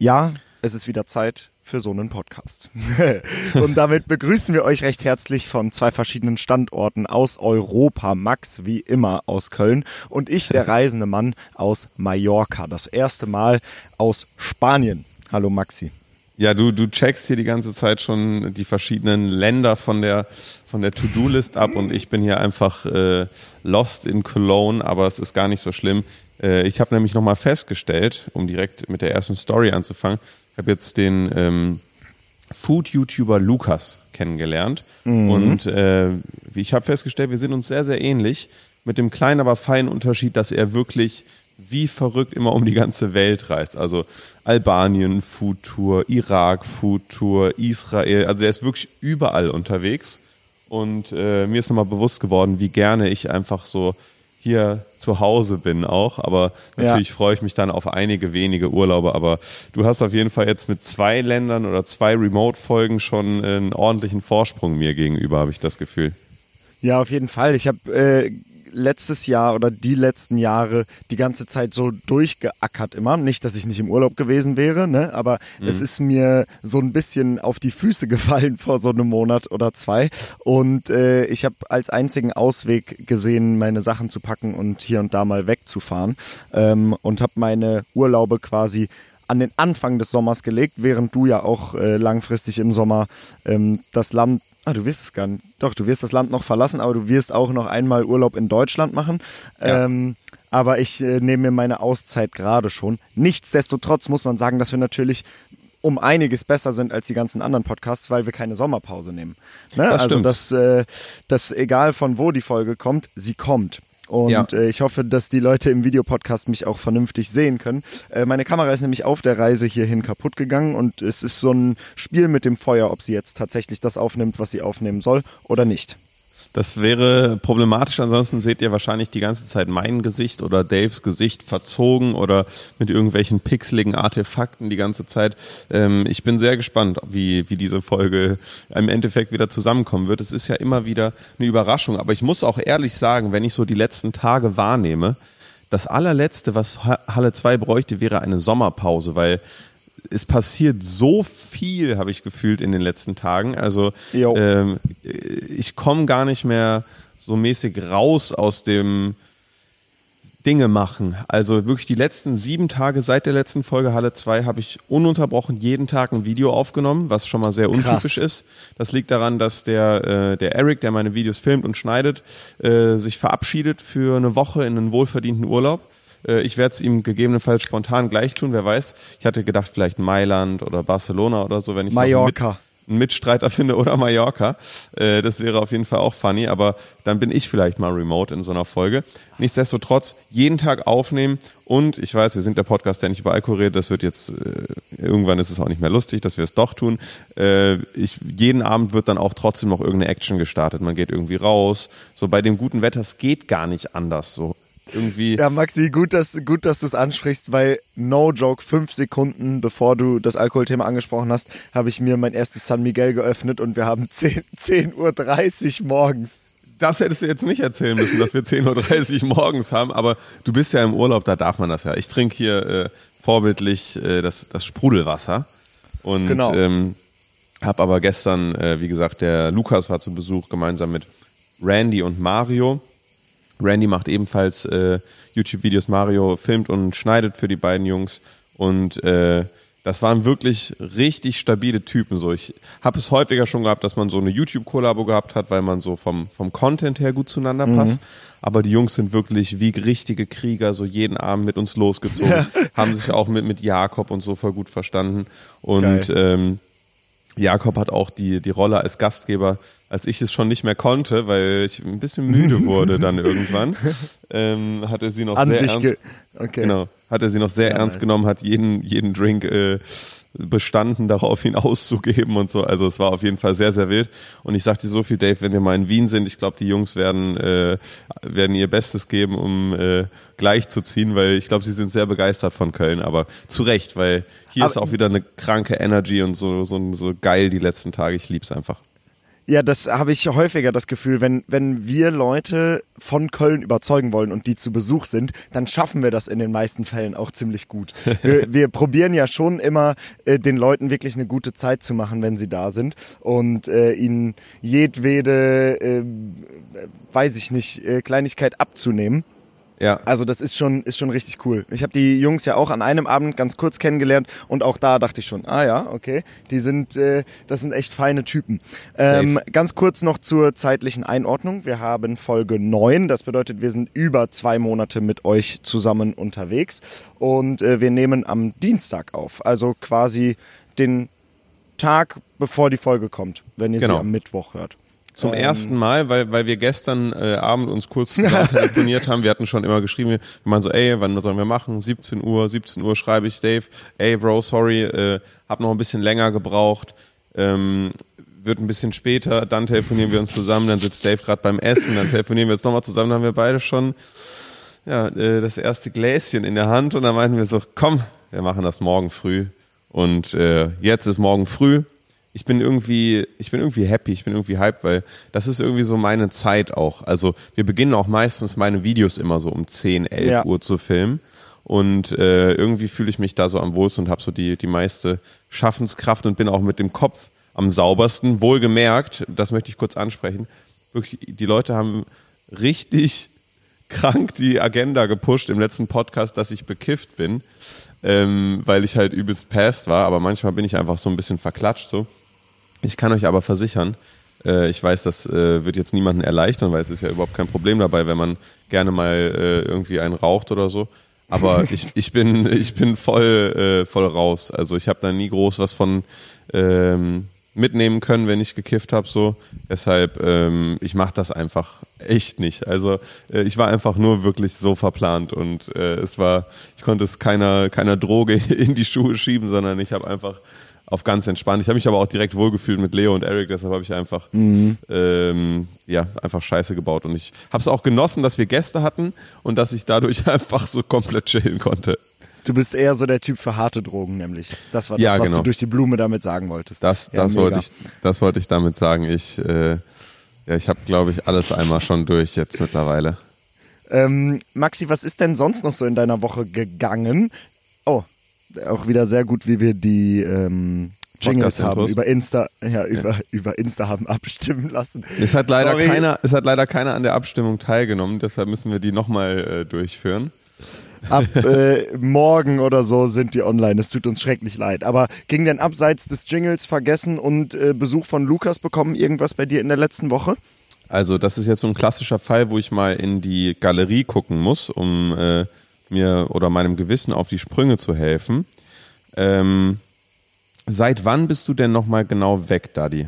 Ja, es ist wieder Zeit für so einen Podcast. und damit begrüßen wir euch recht herzlich von zwei verschiedenen Standorten aus Europa. Max wie immer aus Köln und ich, der reisende Mann aus Mallorca. Das erste Mal aus Spanien. Hallo Maxi. Ja, du, du checkst hier die ganze Zeit schon die verschiedenen Länder von der, von der To-Do-List ab und ich bin hier einfach äh, lost in Cologne, aber es ist gar nicht so schlimm. Äh, ich habe nämlich nochmal festgestellt, um direkt mit der ersten Story anzufangen, ich habe jetzt den ähm, Food-YouTuber Lukas kennengelernt mhm. und äh, ich habe festgestellt, wir sind uns sehr, sehr ähnlich, mit dem kleinen, aber feinen Unterschied, dass er wirklich wie verrückt immer um die ganze Welt reist. Also Albanien Food Tour, Irak Food Tour, Israel. Also er ist wirklich überall unterwegs. Und äh, mir ist nochmal bewusst geworden, wie gerne ich einfach so hier zu Hause bin auch. Aber natürlich ja. freue ich mich dann auf einige wenige Urlaube. Aber du hast auf jeden Fall jetzt mit zwei Ländern oder zwei Remote-Folgen schon einen ordentlichen Vorsprung mir gegenüber, habe ich das Gefühl. Ja, auf jeden Fall. Ich habe äh, letztes Jahr oder die letzten Jahre die ganze Zeit so durchgeackert immer. Nicht, dass ich nicht im Urlaub gewesen wäre, ne? aber mhm. es ist mir so ein bisschen auf die Füße gefallen vor so einem Monat oder zwei. Und äh, ich habe als einzigen Ausweg gesehen, meine Sachen zu packen und hier und da mal wegzufahren. Ähm, und habe meine Urlaube quasi an den Anfang des Sommers gelegt, während du ja auch äh, langfristig im Sommer ähm, das Land Ah, du wirst es gar nicht. Doch, du wirst das Land noch verlassen, aber du wirst auch noch einmal Urlaub in Deutschland machen. Ja. Ähm, aber ich äh, nehme mir meine Auszeit gerade schon. Nichtsdestotrotz muss man sagen, dass wir natürlich um einiges besser sind als die ganzen anderen Podcasts, weil wir keine Sommerpause nehmen. Ne? Das also, dass, äh, dass egal von wo die Folge kommt, sie kommt. Und ja. äh, ich hoffe, dass die Leute im Videopodcast mich auch vernünftig sehen können. Äh, meine Kamera ist nämlich auf der Reise hierhin kaputt gegangen und es ist so ein Spiel mit dem Feuer, ob sie jetzt tatsächlich das aufnimmt, was sie aufnehmen soll oder nicht. Das wäre problematisch, ansonsten seht ihr wahrscheinlich die ganze Zeit mein Gesicht oder Daves Gesicht verzogen oder mit irgendwelchen pixeligen Artefakten die ganze Zeit. Ähm, ich bin sehr gespannt, wie, wie diese Folge im Endeffekt wieder zusammenkommen wird. Es ist ja immer wieder eine Überraschung, aber ich muss auch ehrlich sagen, wenn ich so die letzten Tage wahrnehme, das allerletzte, was Halle 2 bräuchte, wäre eine Sommerpause, weil es passiert so viel, habe ich gefühlt in den letzten Tagen. Also ähm, ich komme gar nicht mehr so mäßig raus aus dem Dinge machen. Also wirklich die letzten sieben Tage seit der letzten Folge Halle 2 habe ich ununterbrochen jeden Tag ein Video aufgenommen, was schon mal sehr untypisch Krass. ist. Das liegt daran, dass der, äh, der Eric, der meine Videos filmt und schneidet, äh, sich verabschiedet für eine Woche in einen wohlverdienten Urlaub. Äh, ich werde es ihm gegebenenfalls spontan gleich tun, wer weiß. Ich hatte gedacht, vielleicht Mailand oder Barcelona oder so, wenn ich Mallorca. einen Mitstreiter finde oder Mallorca. Äh, das wäre auf jeden Fall auch funny, aber dann bin ich vielleicht mal remote in so einer Folge. Nichtsdestotrotz jeden Tag aufnehmen und ich weiß, wir sind der Podcast, der nicht über Alkohol redet. Das wird jetzt, äh, irgendwann ist es auch nicht mehr lustig, dass wir es doch tun. ich, jeden Abend wird dann auch trotzdem noch irgendeine Action gestartet. Man geht irgendwie raus. So bei dem guten Wetter, es geht gar nicht anders. So irgendwie. Ja, Maxi, gut, dass, gut, dass du es ansprichst, weil no joke, fünf Sekunden bevor du das Alkoholthema angesprochen hast, habe ich mir mein erstes San Miguel geöffnet und wir haben 10.30 10 Uhr morgens. Das hättest du jetzt nicht erzählen müssen, dass wir 10.30 Uhr morgens haben, aber du bist ja im Urlaub, da darf man das ja. Ich trinke hier äh, vorbildlich äh, das, das Sprudelwasser und genau. ähm, habe aber gestern, äh, wie gesagt, der Lukas war zu Besuch gemeinsam mit Randy und Mario Randy macht ebenfalls äh, YouTube-Videos. Mario filmt und schneidet für die beiden Jungs. Und äh, das waren wirklich richtig stabile Typen. So, ich habe es häufiger schon gehabt, dass man so eine YouTube-Kollabo gehabt hat, weil man so vom, vom Content her gut zueinander mhm. passt. Aber die Jungs sind wirklich wie richtige Krieger, so jeden Abend mit uns losgezogen, ja. haben sich auch mit, mit Jakob und so voll gut verstanden. Und ähm, Jakob hat auch die, die Rolle als Gastgeber als ich es schon nicht mehr konnte, weil ich ein bisschen müde wurde dann irgendwann, ähm, hat er sie noch An sehr ernst, okay. genau, hat er sie noch sehr ja, ernst nice. genommen, hat jeden, jeden Drink äh, bestanden, darauf ihn auszugeben und so. Also es war auf jeden Fall sehr, sehr wild. Und ich sagte so viel, Dave, wenn wir mal in Wien sind, ich glaube, die Jungs werden, äh, werden ihr Bestes geben, um äh, gleich zu ziehen, weil ich glaube, sie sind sehr begeistert von Köln, aber zu Recht, weil hier aber ist auch wieder eine kranke Energy und so, so, so geil die letzten Tage. Ich lieb's einfach. Ja, das habe ich häufiger das Gefühl, wenn, wenn wir Leute von Köln überzeugen wollen und die zu Besuch sind, dann schaffen wir das in den meisten Fällen auch ziemlich gut. wir, wir probieren ja schon immer, äh, den Leuten wirklich eine gute Zeit zu machen, wenn sie da sind und äh, ihnen jedwede, äh, weiß ich nicht, äh, Kleinigkeit abzunehmen. Ja. Also das ist schon, ist schon richtig cool. Ich habe die Jungs ja auch an einem Abend ganz kurz kennengelernt und auch da dachte ich schon, ah ja, okay, die sind, äh, das sind echt feine Typen. Ähm, ganz kurz noch zur zeitlichen Einordnung. Wir haben Folge 9, das bedeutet, wir sind über zwei Monate mit euch zusammen unterwegs und äh, wir nehmen am Dienstag auf, also quasi den Tag, bevor die Folge kommt, wenn ihr genau. sie am Mittwoch hört. Zum ähm, ersten Mal, weil, weil wir gestern äh, Abend uns kurz zusammen telefoniert haben. Wir hatten schon immer geschrieben, wir meinen so, ey, wann sollen wir machen? 17 Uhr, 17 Uhr schreibe ich Dave, ey Bro, sorry, äh, hab noch ein bisschen länger gebraucht. Ähm, wird ein bisschen später, dann telefonieren wir uns zusammen, dann sitzt Dave gerade beim Essen, dann telefonieren wir jetzt nochmal zusammen, dann haben wir beide schon ja, äh, das erste Gläschen in der Hand und dann meinten wir so, komm, wir machen das morgen früh. Und äh, jetzt ist morgen früh, ich bin irgendwie, ich bin irgendwie happy, ich bin irgendwie hyped, weil das ist irgendwie so meine Zeit auch. Also wir beginnen auch meistens meine Videos immer so um 10, 11 ja. Uhr zu filmen. Und äh, irgendwie fühle ich mich da so am wohlsten und habe so die, die meiste Schaffenskraft und bin auch mit dem Kopf am saubersten. Wohlgemerkt, das möchte ich kurz ansprechen. Wirklich, die Leute haben richtig krank die Agenda gepusht im letzten Podcast, dass ich bekifft bin, ähm, weil ich halt übelst past war. Aber manchmal bin ich einfach so ein bisschen verklatscht so. Ich kann euch aber versichern, äh, ich weiß, das äh, wird jetzt niemanden erleichtern, weil es ist ja überhaupt kein Problem dabei, wenn man gerne mal äh, irgendwie einen raucht oder so. Aber ich, ich bin ich bin voll voll raus. Also ich habe da nie groß was von ähm, mitnehmen können, wenn ich gekifft habe. So, deshalb ähm, ich mache das einfach echt nicht. Also ich war einfach nur wirklich so verplant und es war, ich konnte es keiner keiner Droge in die Schuhe schieben, sondern ich habe einfach auf ganz entspannt. Ich habe mich aber auch direkt wohlgefühlt mit Leo und Eric, deshalb habe ich einfach, mhm. ähm, ja, einfach Scheiße gebaut. Und ich habe es auch genossen, dass wir Gäste hatten und dass ich dadurch einfach so komplett chillen konnte. Du bist eher so der Typ für harte Drogen, nämlich. Das war das, ja, genau. was du genau. durch die Blume damit sagen wolltest. Das, das, ja, wollte, ich, das wollte ich damit sagen. Ich, äh, ja, ich habe, glaube ich, alles einmal schon durch jetzt mittlerweile. Ähm, Maxi, was ist denn sonst noch so in deiner Woche gegangen? Oh, auch wieder sehr gut, wie wir die ähm, Jingles haben über Insta, ja, über, ja. über Insta haben abstimmen lassen. Es hat leider Sorry. keiner, es hat leider keiner an der Abstimmung teilgenommen, deshalb müssen wir die nochmal äh, durchführen. Ab äh, morgen oder so sind die online. Es tut uns schrecklich leid. Aber ging denn abseits des Jingles vergessen und äh, Besuch von Lukas bekommen irgendwas bei dir in der letzten Woche? Also das ist jetzt so ein klassischer Fall, wo ich mal in die Galerie gucken muss, um äh, mir oder meinem Gewissen auf die Sprünge zu helfen. Ähm, seit wann bist du denn nochmal genau weg, Daddy?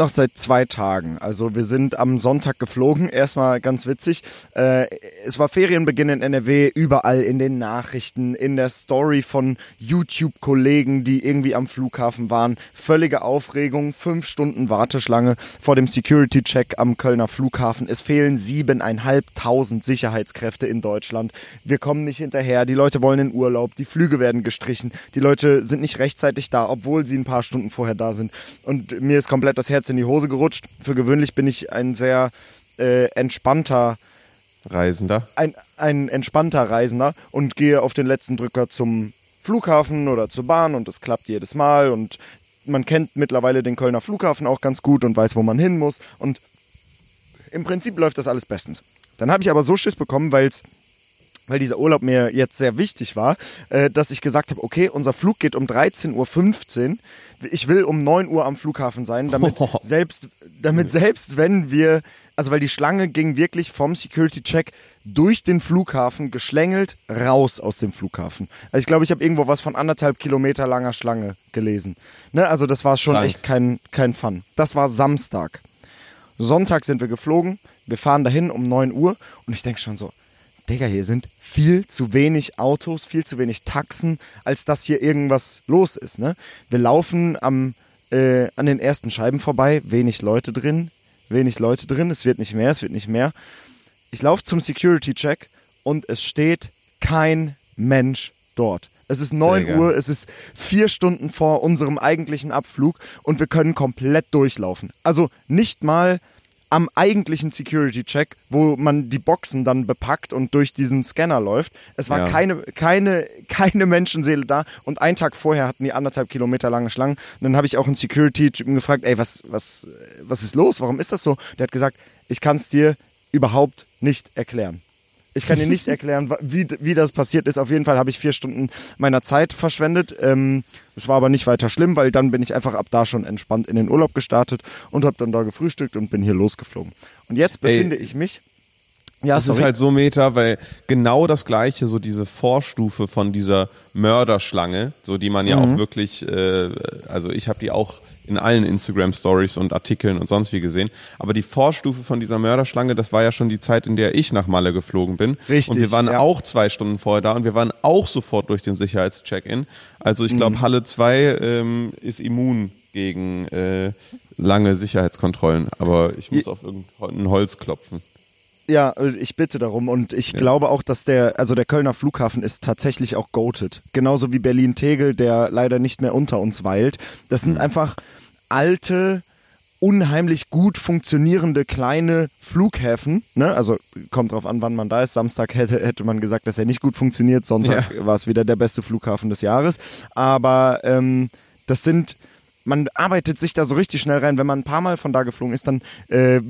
Noch seit zwei Tagen. Also wir sind am Sonntag geflogen. Erstmal ganz witzig. Äh, es war Ferienbeginn in NRW, überall in den Nachrichten, in der Story von YouTube-Kollegen, die irgendwie am Flughafen waren. Völlige Aufregung, fünf Stunden Warteschlange vor dem Security-Check am Kölner Flughafen. Es fehlen siebeneinhalbtausend Sicherheitskräfte in Deutschland. Wir kommen nicht hinterher. Die Leute wollen in Urlaub. Die Flüge werden gestrichen. Die Leute sind nicht rechtzeitig da, obwohl sie ein paar Stunden vorher da sind. Und mir ist komplett das Herz in die Hose gerutscht. Für gewöhnlich bin ich ein sehr äh, entspannter Reisender. Ein, ein entspannter Reisender und gehe auf den letzten Drücker zum Flughafen oder zur Bahn und es klappt jedes Mal und man kennt mittlerweile den Kölner Flughafen auch ganz gut und weiß, wo man hin muss und im Prinzip läuft das alles bestens. Dann habe ich aber so Schiss bekommen, weil's, weil dieser Urlaub mir jetzt sehr wichtig war, äh, dass ich gesagt habe, okay, unser Flug geht um 13.15 Uhr ich will um 9 Uhr am Flughafen sein, damit selbst, damit selbst wenn wir, also weil die Schlange ging wirklich vom Security-Check durch den Flughafen geschlängelt raus aus dem Flughafen. Also ich glaube, ich habe irgendwo was von anderthalb Kilometer langer Schlange gelesen. Ne? Also das war schon Krank. echt kein, kein Fun. Das war Samstag. Sonntag sind wir geflogen, wir fahren dahin um 9 Uhr und ich denke schon so, Digga, hier sind viel zu wenig Autos, viel zu wenig Taxen, als dass hier irgendwas los ist. Ne? Wir laufen am, äh, an den ersten Scheiben vorbei, wenig Leute drin, wenig Leute drin, es wird nicht mehr, es wird nicht mehr. Ich laufe zum Security-Check und es steht kein Mensch dort. Es ist 9 Uhr, es ist vier Stunden vor unserem eigentlichen Abflug und wir können komplett durchlaufen. Also nicht mal am eigentlichen Security-Check, wo man die Boxen dann bepackt und durch diesen Scanner läuft. Es war ja. keine, keine, keine Menschenseele da und einen Tag vorher hatten die anderthalb Kilometer lange Schlangen. Und dann habe ich auch einen Security-Typen gefragt, ey, was, was, was ist los? Warum ist das so? Der hat gesagt, ich kann es dir überhaupt nicht erklären. Ich kann dir nicht erklären, wie, wie das passiert ist. Auf jeden Fall habe ich vier Stunden meiner Zeit verschwendet. Ähm, es war aber nicht weiter schlimm, weil dann bin ich einfach ab da schon entspannt in den Urlaub gestartet und habe dann da gefrühstückt und bin hier losgeflogen. Und jetzt befinde Ey. ich mich ja, das sorry. ist halt so Meta, weil genau das gleiche, so diese Vorstufe von dieser Mörderschlange, so die man ja mhm. auch wirklich, äh, also ich habe die auch in allen Instagram Stories und Artikeln und sonst wie gesehen. Aber die Vorstufe von dieser Mörderschlange, das war ja schon die Zeit, in der ich nach Malle geflogen bin. Richtig. Und wir waren ja. auch zwei Stunden vorher da und wir waren auch sofort durch den Sicherheitscheck-in. Also ich glaube, mhm. Halle 2 ähm, ist immun gegen äh, lange Sicherheitskontrollen. Aber ich muss auf irgendein Holz klopfen. Ja, ich bitte darum und ich ja. glaube auch, dass der, also der Kölner Flughafen ist tatsächlich auch goated. Genauso wie Berlin-Tegel, der leider nicht mehr unter uns weilt. Das sind mhm. einfach alte, unheimlich gut funktionierende kleine Flughäfen. Ne? Also kommt drauf an, wann man da ist. Samstag hätte, hätte man gesagt, dass er nicht gut funktioniert. Sonntag ja. war es wieder der beste Flughafen des Jahres. Aber ähm, das sind, man arbeitet sich da so richtig schnell rein. Wenn man ein paar Mal von da geflogen ist, dann äh,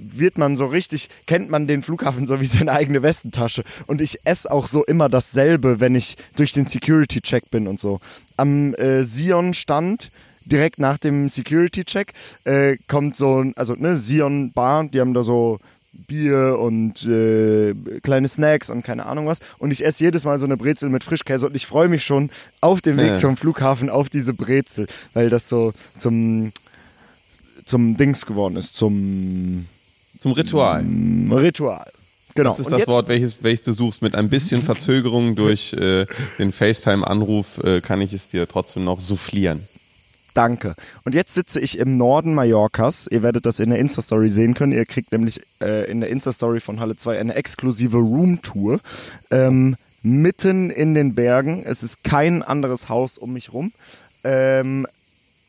wird man so richtig, kennt man den Flughafen so wie seine eigene Westentasche. Und ich esse auch so immer dasselbe, wenn ich durch den Security-Check bin und so. Am äh, Sion-Stand direkt nach dem Security-Check äh, kommt so ein, also ne, Sion Bar, die haben da so Bier und äh, kleine Snacks und keine Ahnung was. Und ich esse jedes Mal so eine Brezel mit Frischkäse und ich freue mich schon auf dem Weg ja. zum Flughafen auf diese Brezel, weil das so zum, zum Dings geworden ist, zum, zum Ritual. Ritual. Genau. Das ist und das Wort, welches, welches du suchst. Mit ein bisschen Verzögerung durch äh, den FaceTime-Anruf äh, kann ich es dir trotzdem noch soufflieren. Danke. Und jetzt sitze ich im Norden Mallorcas. Ihr werdet das in der Insta-Story sehen können. Ihr kriegt nämlich äh, in der Insta-Story von Halle 2 eine exklusive Roomtour. Ähm, mitten in den Bergen. Es ist kein anderes Haus um mich rum. Ähm,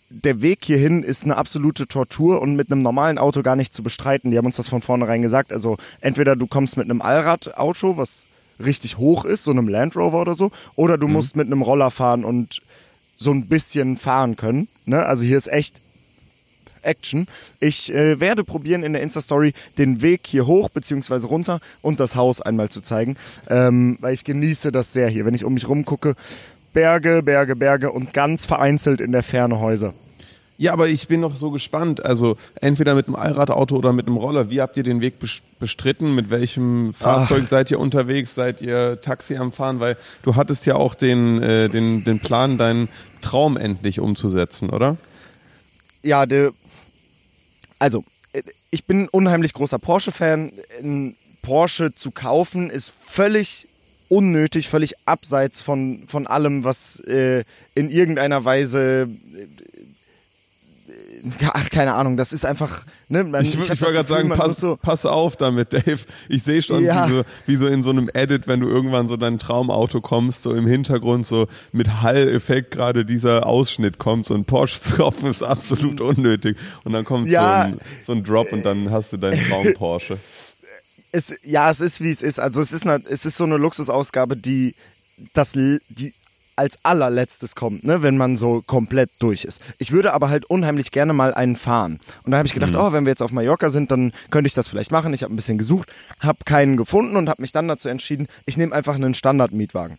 der Weg hierhin ist eine absolute Tortur und mit einem normalen Auto gar nicht zu bestreiten. Die haben uns das von vornherein gesagt. Also entweder du kommst mit einem Allradauto, was richtig hoch ist, so einem Land Rover oder so, oder du mhm. musst mit einem Roller fahren und so ein bisschen fahren können. Ne? Also hier ist echt Action. Ich äh, werde probieren in der Insta-Story den Weg hier hoch bzw. runter und das Haus einmal zu zeigen, ähm, weil ich genieße das sehr hier. Wenn ich um mich rum gucke, Berge, Berge, Berge und ganz vereinzelt in der Ferne Häuser. Ja, aber ich bin noch so gespannt. Also entweder mit einem Allradauto oder mit einem Roller. Wie habt ihr den Weg bestritten? Mit welchem Fahrzeug Ach. seid ihr unterwegs? Seid ihr Taxi am Fahren? Weil du hattest ja auch den, äh, den, den Plan, deinen Traum endlich umzusetzen, oder? Ja, de, also ich bin ein unheimlich großer Porsche-Fan. Ein Porsche zu kaufen ist völlig unnötig, völlig abseits von, von allem, was äh, in irgendeiner Weise ach, keine Ahnung, das ist einfach, ne, man, ich, ich, ich wollte gerade sagen, pass, so pass auf damit, Dave. Ich sehe schon, ja. wie, so, wie so in so einem Edit, wenn du irgendwann so dein Traumauto kommst, so im Hintergrund so mit Hall-Effekt gerade dieser Ausschnitt kommt, so ein Porsche zu kaufen ist absolut unnötig. Und dann kommt ja. so, ein, so ein Drop und dann hast du deinen Traum-Porsche. Es, ja, es ist wie es ist. Also es ist, eine, es ist so eine Luxusausgabe, die das, die als allerletztes kommt, ne, wenn man so komplett durch ist. Ich würde aber halt unheimlich gerne mal einen fahren. Und dann habe ich gedacht, mhm. oh, wenn wir jetzt auf Mallorca sind, dann könnte ich das vielleicht machen. Ich habe ein bisschen gesucht, habe keinen gefunden und habe mich dann dazu entschieden, ich nehme einfach einen Standardmietwagen.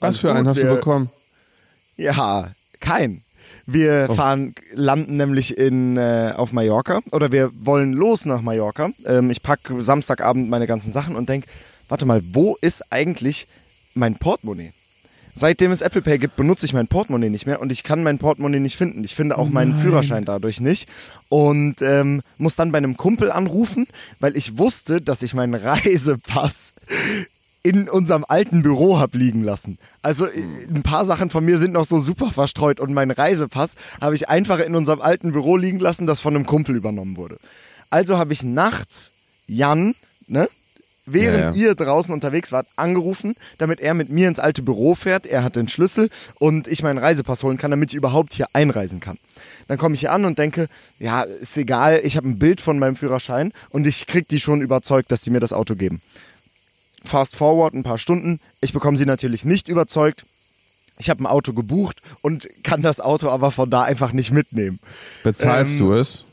Was für einen hast wir, du bekommen? Ja, kein. Wir oh. fahren, landen nämlich in, äh, auf Mallorca oder wir wollen los nach Mallorca. Ähm, ich packe Samstagabend meine ganzen Sachen und denke, warte mal, wo ist eigentlich mein Portemonnaie? Seitdem es Apple Pay gibt, benutze ich mein Portemonnaie nicht mehr und ich kann mein Portemonnaie nicht finden. Ich finde auch meinen Nein. Führerschein dadurch nicht und ähm, muss dann bei einem Kumpel anrufen, weil ich wusste, dass ich meinen Reisepass in unserem alten Büro habe liegen lassen. Also äh, ein paar Sachen von mir sind noch so super verstreut und meinen Reisepass habe ich einfach in unserem alten Büro liegen lassen, das von einem Kumpel übernommen wurde. Also habe ich nachts Jan, ne, während ja, ja. ihr draußen unterwegs wart, angerufen, damit er mit mir ins alte Büro fährt. Er hat den Schlüssel und ich meinen Reisepass holen kann, damit ich überhaupt hier einreisen kann. Dann komme ich hier an und denke, ja, ist egal, ich habe ein Bild von meinem Führerschein und ich krieg die schon überzeugt, dass die mir das Auto geben. Fast forward ein paar Stunden, ich bekomme sie natürlich nicht überzeugt. Ich habe ein Auto gebucht und kann das Auto aber von da einfach nicht mitnehmen. Bezahlst ähm, du es?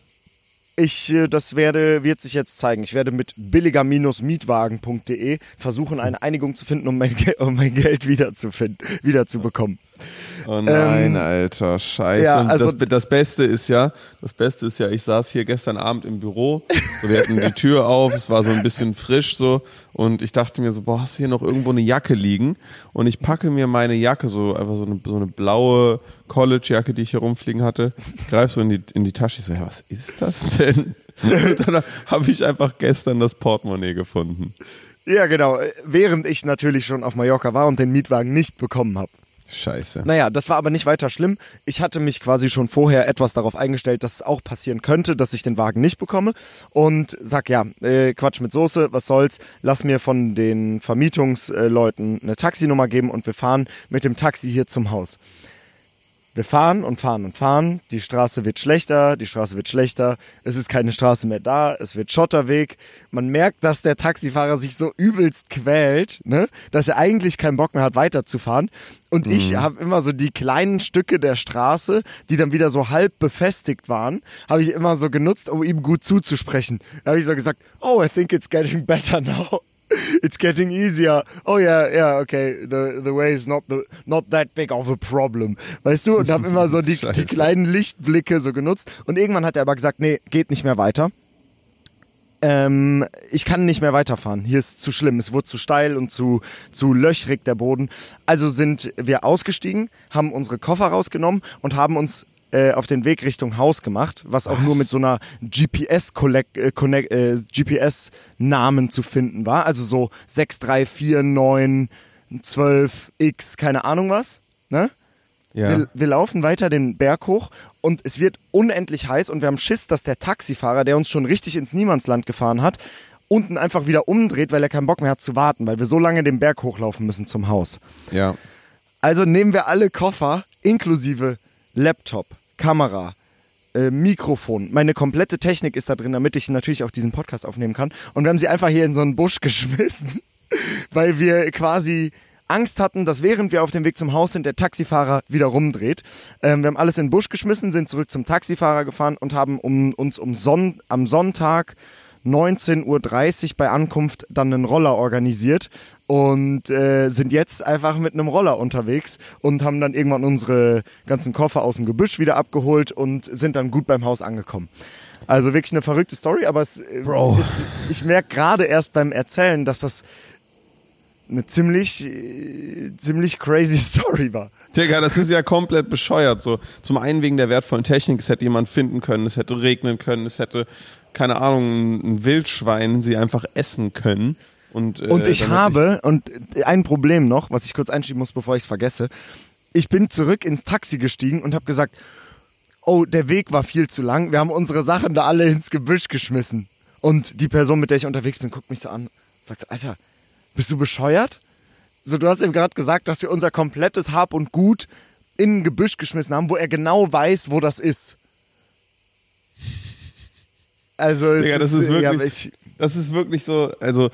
Ich, äh, das werde, wird sich jetzt zeigen. Ich werde mit billiger-mietwagen.de versuchen, eine Einigung zu finden, um mein, um mein Geld wiederzufinden, wiederzubekommen. Oh nein, ähm, Alter, scheiße. Ja, also das, das, Beste ist ja, das Beste ist ja, ich saß hier gestern Abend im Büro, so, wir hatten die Tür auf, es war so ein bisschen frisch so und ich dachte mir so, boah, hast du hier noch irgendwo eine Jacke liegen? Und ich packe mir meine Jacke, so einfach so eine, so eine blaue College-Jacke, die ich hier rumfliegen hatte, greif so in die, in die Tasche, ich so, ja, was ist das denn? Und dann habe ich einfach gestern das Portemonnaie gefunden. Ja, genau. Während ich natürlich schon auf Mallorca war und den Mietwagen nicht bekommen habe. Scheiße. Naja, das war aber nicht weiter schlimm. Ich hatte mich quasi schon vorher etwas darauf eingestellt, dass es auch passieren könnte, dass ich den Wagen nicht bekomme. Und sag, ja, äh, Quatsch mit Soße, was soll's. Lass mir von den Vermietungsleuten eine Taxinummer geben und wir fahren mit dem Taxi hier zum Haus. Wir fahren und fahren und fahren. Die Straße wird schlechter, die Straße wird schlechter. Es ist keine Straße mehr da, es wird Schotterweg. Man merkt, dass der Taxifahrer sich so übelst quält, ne? dass er eigentlich keinen Bock mehr hat, weiterzufahren. Und mhm. ich habe immer so die kleinen Stücke der Straße, die dann wieder so halb befestigt waren, habe ich immer so genutzt, um ihm gut zuzusprechen. Da habe ich so gesagt, oh, I think it's getting better now. it's getting easier. Oh ja, ja, okay, the, the way is not, the, not that big of a problem. Weißt du? Und habe immer so die, die kleinen Lichtblicke so genutzt. Und irgendwann hat er aber gesagt, nee, geht nicht mehr weiter. Ähm, ich kann nicht mehr weiterfahren. Hier ist zu schlimm. Es wurde zu steil und zu, zu löchrig der Boden. Also sind wir ausgestiegen, haben unsere Koffer rausgenommen und haben uns äh, auf den Weg Richtung Haus gemacht, was auch was? nur mit so einer GPS äh, äh, GPS zu finden war, also so 6349 x keine Ahnung was, ne? Ja. Wir, wir, laufen weiter den Berg hoch und es wird unendlich heiß und wir haben Schiss, dass der Taxifahrer, der uns schon richtig ins Niemandsland gefahren hat, unten einfach wieder umdreht, weil er keinen Bock mehr hat zu warten, weil wir so lange den Berg hochlaufen müssen zum Haus. Ja. Also nehmen wir alle Koffer inklusive Laptop, Kamera, äh, Mikrofon. Meine komplette Technik ist da drin, damit ich natürlich auch diesen Podcast aufnehmen kann. Und wir haben sie einfach hier in so einen Busch geschmissen, weil wir quasi Angst hatten, dass während wir auf dem Weg zum Haus sind, der Taxifahrer wieder rumdreht. Ähm, wir haben alles in den Busch geschmissen, sind zurück zum Taxifahrer gefahren und haben um, uns um Son am Sonntag 19.30 Uhr bei Ankunft dann einen Roller organisiert und äh, sind jetzt einfach mit einem Roller unterwegs und haben dann irgendwann unsere ganzen Koffer aus dem Gebüsch wieder abgeholt und sind dann gut beim Haus angekommen. Also wirklich eine verrückte Story, aber es äh, ist, ich merke gerade erst beim Erzählen, dass das eine ziemlich, äh, ziemlich crazy Story war. Digga, das ist ja komplett bescheuert. So, zum einen wegen der wertvollen Technik, es hätte jemand finden können, es hätte regnen können, es hätte keine Ahnung, ein Wildschwein sie einfach essen können. Und, äh, und ich habe, ich und ein Problem noch, was ich kurz einschieben muss, bevor ich es vergesse. Ich bin zurück ins Taxi gestiegen und habe gesagt, oh, der Weg war viel zu lang. Wir haben unsere Sachen da alle ins Gebüsch geschmissen. Und die Person, mit der ich unterwegs bin, guckt mich so an und sagt, Alter, bist du bescheuert? So, du hast ihm gerade gesagt, dass wir unser komplettes Hab und Gut in ein Gebüsch geschmissen haben, wo er genau weiß, wo das ist. Also Digga, das ist, ist wirklich, ja, das ist wirklich so, also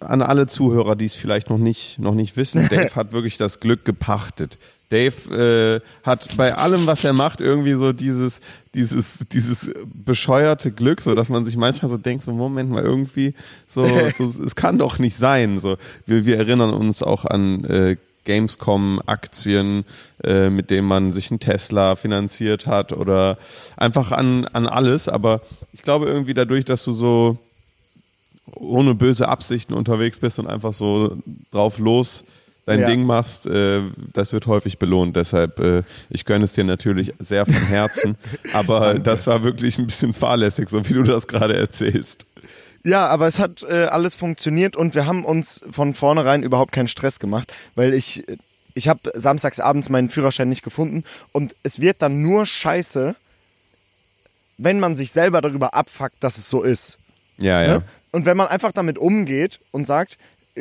an alle Zuhörer, die es vielleicht noch nicht, noch nicht wissen, Dave hat wirklich das Glück gepachtet. Dave äh, hat bei allem, was er macht, irgendwie so dieses, dieses, dieses bescheuerte Glück, so dass man sich manchmal so denkt, so Moment mal irgendwie, so, so es kann doch nicht sein. So, wir, wir erinnern uns auch an äh, Gamescom-Aktien, äh, mit denen man sich einen Tesla finanziert hat oder einfach an, an alles. Aber ich glaube irgendwie dadurch, dass du so ohne böse Absichten unterwegs bist und einfach so drauf los dein ja. Ding machst, äh, das wird häufig belohnt. Deshalb, äh, ich gönne es dir natürlich sehr von Herzen. aber das war wirklich ein bisschen fahrlässig, so wie du das gerade erzählst. Ja, aber es hat äh, alles funktioniert und wir haben uns von vornherein überhaupt keinen Stress gemacht, weil ich ich habe samstags abends meinen Führerschein nicht gefunden und es wird dann nur scheiße, wenn man sich selber darüber abfuckt, dass es so ist. Ja, ja. Ne? Und wenn man einfach damit umgeht und sagt,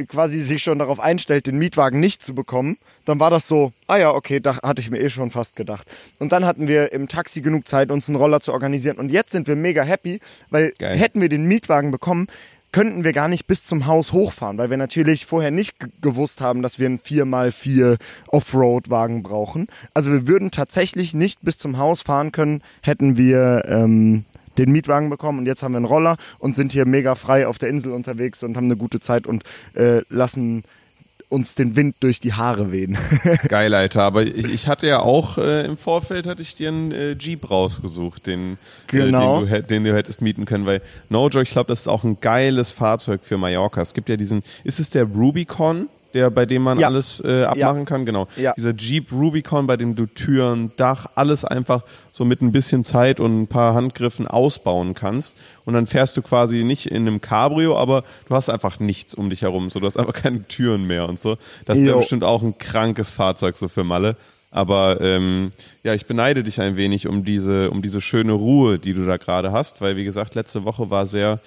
quasi sich schon darauf einstellt, den Mietwagen nicht zu bekommen, dann war das so, ah ja, okay, da hatte ich mir eh schon fast gedacht. Und dann hatten wir im Taxi genug Zeit, uns einen Roller zu organisieren. Und jetzt sind wir mega happy, weil Geil. hätten wir den Mietwagen bekommen, könnten wir gar nicht bis zum Haus hochfahren, weil wir natürlich vorher nicht gewusst haben, dass wir einen 4x4 Offroad-Wagen brauchen. Also wir würden tatsächlich nicht bis zum Haus fahren können, hätten wir ähm, den Mietwagen bekommen und jetzt haben wir einen Roller und sind hier mega frei auf der Insel unterwegs und haben eine gute Zeit und äh, lassen uns den Wind durch die Haare wehen. Geil, Alter. Aber ich, ich hatte ja auch äh, im Vorfeld hatte ich dir einen äh, Jeep rausgesucht, den, genau. äh, den, du, den, du, hättest mieten können, weil No Joke, ich glaube, das ist auch ein geiles Fahrzeug für Mallorca. Es gibt ja diesen, ist es der Rubicon? der, bei dem man ja. alles äh, abmachen ja. kann, genau. Ja. Dieser Jeep Rubicon, bei dem du Türen, Dach, alles einfach so mit ein bisschen Zeit und ein paar Handgriffen ausbauen kannst. Und dann fährst du quasi nicht in einem Cabrio, aber du hast einfach nichts um dich herum. So, du hast einfach keine Türen mehr und so. Das wäre bestimmt auch ein krankes Fahrzeug so für Malle. Aber ähm, ja, ich beneide dich ein wenig um diese, um diese schöne Ruhe, die du da gerade hast, weil wie gesagt, letzte Woche war sehr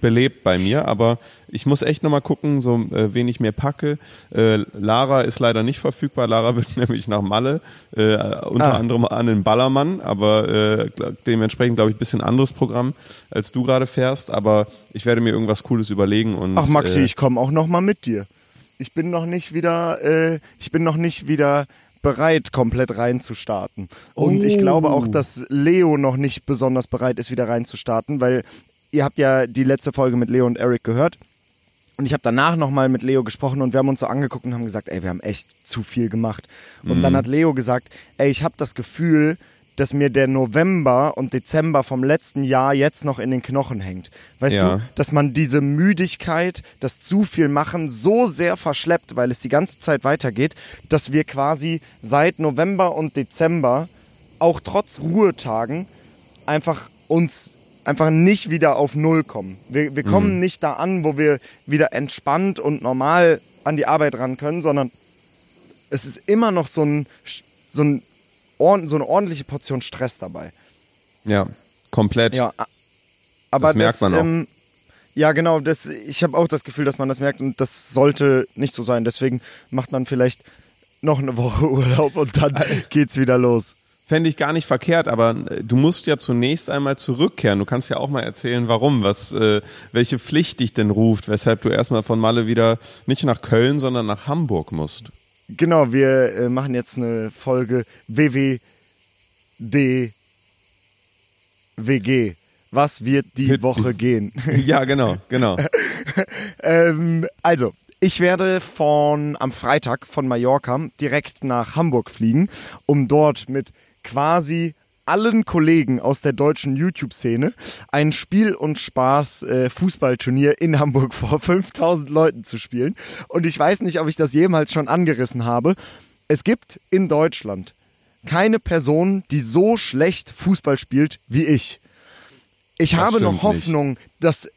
belebt bei mir. Aber ich muss echt nochmal gucken, so äh, wen ich mir packe. Äh, Lara ist leider nicht verfügbar. Lara wird nämlich nach Malle, äh, unter ah. anderem an den Ballermann, aber äh, dementsprechend glaube ich ein bisschen anderes Programm, als du gerade fährst. Aber ich werde mir irgendwas Cooles überlegen und. Ach Maxi, äh, ich komme auch nochmal mit dir. Ich bin noch nicht wieder, äh, ich bin noch nicht wieder bereit, komplett reinzustarten. Und oh. ich glaube auch, dass Leo noch nicht besonders bereit ist, wieder reinzustarten, weil ihr habt ja die letzte Folge mit Leo und Eric gehört. Und ich habe danach nochmal mit Leo gesprochen und wir haben uns so angeguckt und haben gesagt, ey, wir haben echt zu viel gemacht. Und mhm. dann hat Leo gesagt, ey, ich habe das Gefühl, dass mir der November und Dezember vom letzten Jahr jetzt noch in den Knochen hängt. Weißt ja. du, dass man diese Müdigkeit, das zu viel machen so sehr verschleppt, weil es die ganze Zeit weitergeht, dass wir quasi seit November und Dezember auch trotz Ruhetagen einfach uns einfach nicht wieder auf Null kommen. Wir, wir kommen mhm. nicht da an, wo wir wieder entspannt und normal an die Arbeit ran können, sondern es ist immer noch so ein, so ein so eine ordentliche Portion Stress dabei. Ja, komplett. Ja, aber das merkt man auch. Ähm, ja, genau. Das, ich habe auch das Gefühl, dass man das merkt und das sollte nicht so sein. Deswegen macht man vielleicht noch eine Woche Urlaub und dann geht's wieder los. Fände ich gar nicht verkehrt, aber äh, du musst ja zunächst einmal zurückkehren. Du kannst ja auch mal erzählen, warum, was, äh, welche Pflicht dich denn ruft, weshalb du erstmal von Malle wieder nicht nach Köln, sondern nach Hamburg musst. Genau, wir äh, machen jetzt eine Folge WWDWG. Was wird die Woche gehen? ja, genau, genau. ähm, also, ich werde von am Freitag von Mallorca direkt nach Hamburg fliegen, um dort mit quasi allen Kollegen aus der deutschen YouTube-Szene ein Spiel- und Spaß-Fußballturnier in Hamburg vor 5000 Leuten zu spielen. Und ich weiß nicht, ob ich das jemals schon angerissen habe. Es gibt in Deutschland keine Person, die so schlecht Fußball spielt wie ich. Ich das habe noch Hoffnung, nicht. dass,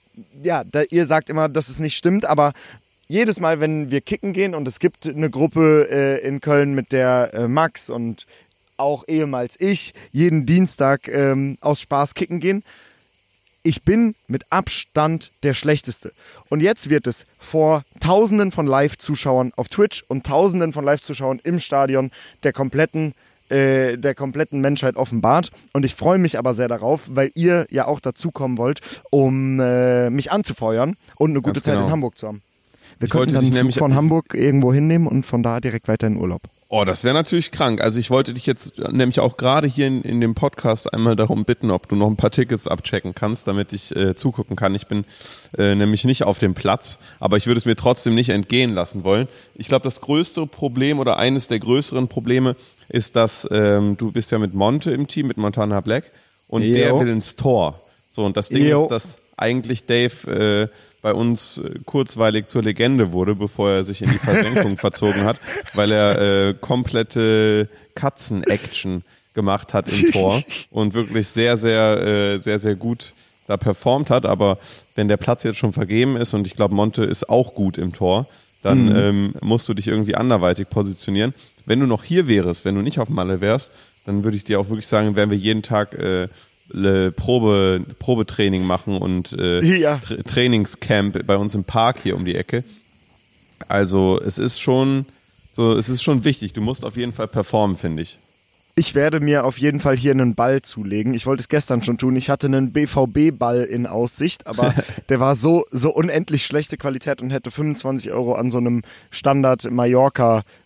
ja, da, ihr sagt immer, dass es nicht stimmt, aber jedes Mal, wenn wir kicken gehen und es gibt eine Gruppe äh, in Köln mit der äh, Max und auch ehemals ich, jeden Dienstag ähm, aus Spaß kicken gehen. Ich bin mit Abstand der Schlechteste. Und jetzt wird es vor Tausenden von Live-Zuschauern auf Twitch und Tausenden von Live-Zuschauern im Stadion der kompletten äh, der kompletten Menschheit offenbart. Und ich freue mich aber sehr darauf, weil ihr ja auch dazukommen wollt, um äh, mich anzufeuern und eine gute Ganz Zeit genau. in Hamburg zu haben. Wir ich könnten dann nämlich von Hamburg irgendwo hinnehmen und von da direkt weiter in Urlaub. Oh, das wäre natürlich krank. Also ich wollte dich jetzt nämlich auch gerade hier in, in dem Podcast einmal darum bitten, ob du noch ein paar Tickets abchecken kannst, damit ich äh, zugucken kann. Ich bin äh, nämlich nicht auf dem Platz, aber ich würde es mir trotzdem nicht entgehen lassen wollen. Ich glaube, das größte Problem oder eines der größeren Probleme ist, dass ähm, du bist ja mit Monte im Team, mit Montana Black und Yo. der will ins Tor. So, und das Ding Yo. ist, dass eigentlich Dave... Äh, bei uns äh, kurzweilig zur Legende wurde, bevor er sich in die Versenkung verzogen hat, weil er äh, komplette Katzen-Action gemacht hat im Tor und wirklich sehr, sehr, äh, sehr, sehr gut da performt hat. Aber wenn der Platz jetzt schon vergeben ist und ich glaube, Monte ist auch gut im Tor, dann mhm. ähm, musst du dich irgendwie anderweitig positionieren. Wenn du noch hier wärst, wenn du nicht auf Malle wärst, dann würde ich dir auch wirklich sagen, wären wir jeden Tag äh, äh, Probe, Probetraining machen und äh, ja. Tra Trainingscamp bei uns im Park hier um die Ecke. Also es ist schon so, es ist schon wichtig. Du musst auf jeden Fall performen, finde ich. Ich werde mir auf jeden Fall hier einen Ball zulegen. Ich wollte es gestern schon tun. Ich hatte einen BVB-Ball in Aussicht, aber der war so, so unendlich schlechte Qualität und hätte 25 Euro an so einem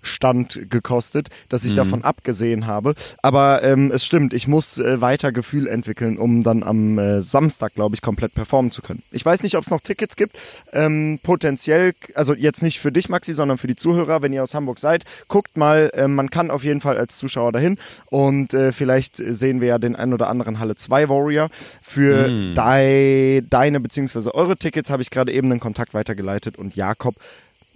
Standard-Mallorca-Stand gekostet, dass ich mhm. davon abgesehen habe. Aber ähm, es stimmt, ich muss äh, weiter Gefühl entwickeln, um dann am äh, Samstag, glaube ich, komplett performen zu können. Ich weiß nicht, ob es noch Tickets gibt. Ähm, potenziell, also jetzt nicht für dich, Maxi, sondern für die Zuhörer, wenn ihr aus Hamburg seid, guckt mal, äh, man kann auf jeden Fall als Zuschauer dahin. Und äh, vielleicht sehen wir ja den ein oder anderen Halle 2 Warrior. Für mm. dei, deine bzw. eure Tickets habe ich gerade eben einen Kontakt weitergeleitet und Jakob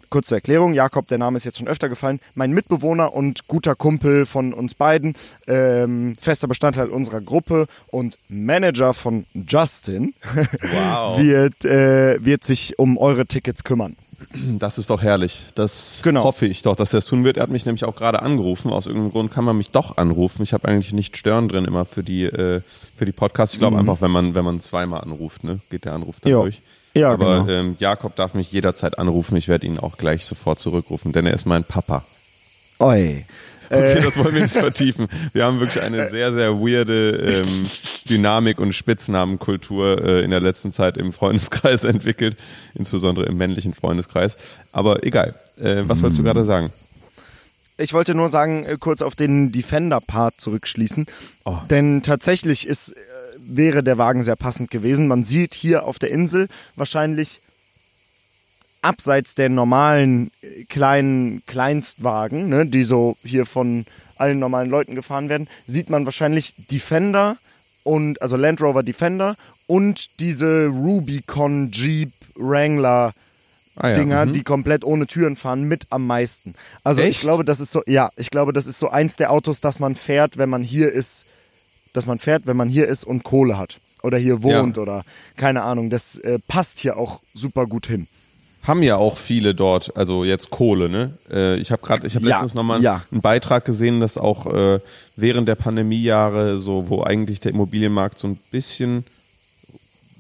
kurze Erklärung, Jakob, der Name ist jetzt schon öfter gefallen, mein Mitbewohner und guter Kumpel von uns beiden, ähm, fester Bestandteil unserer Gruppe und Manager von Justin, wow. wird, äh, wird sich um eure Tickets kümmern. Das ist doch herrlich. Das genau. hoffe ich doch, dass er es tun wird. Er hat mich nämlich auch gerade angerufen. Aus irgendeinem Grund kann man mich doch anrufen. Ich habe eigentlich nicht stören drin immer für die, äh, für die Podcasts. Ich glaube mhm. einfach, wenn man, wenn man zweimal anruft, ne, geht der Anruf dann jo. durch. Ja, Aber genau. ähm, Jakob darf mich jederzeit anrufen. Ich werde ihn auch gleich sofort zurückrufen, denn er ist mein Papa. Oi. Okay, äh. das wollen wir nicht vertiefen. Wir haben wirklich eine sehr, sehr weirde ähm, Dynamik und Spitznamenkultur äh, in der letzten Zeit im Freundeskreis entwickelt, insbesondere im männlichen Freundeskreis. Aber egal. Äh, was wolltest du gerade sagen? Ich wollte nur sagen, äh, kurz auf den Defender-Part zurückschließen. Oh. Denn tatsächlich ist, äh, wäre der Wagen sehr passend gewesen. Man sieht hier auf der Insel wahrscheinlich abseits der normalen äh, kleinen Kleinstwagen, ne, die so hier von allen normalen Leuten gefahren werden, sieht man wahrscheinlich Defender und also Land Rover Defender und diese Rubicon Jeep Wrangler ah, ja. Dinger, mhm. die komplett ohne Türen fahren, mit am meisten. Also Echt? ich glaube, das ist so, ja, ich glaube, das ist so eins der Autos, das man fährt, wenn man hier ist, dass man fährt, wenn man hier ist und Kohle hat oder hier wohnt ja. oder keine Ahnung. Das äh, passt hier auch super gut hin haben ja auch viele dort, also jetzt Kohle, ne? Äh, ich habe gerade, ich habe ja, letztens nochmal ja. einen Beitrag gesehen, dass auch äh, während der Pandemiejahre, so wo eigentlich der Immobilienmarkt so ein bisschen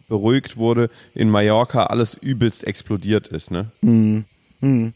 beruhigt wurde, in Mallorca alles übelst explodiert ist, ne? Mhm. Mhm.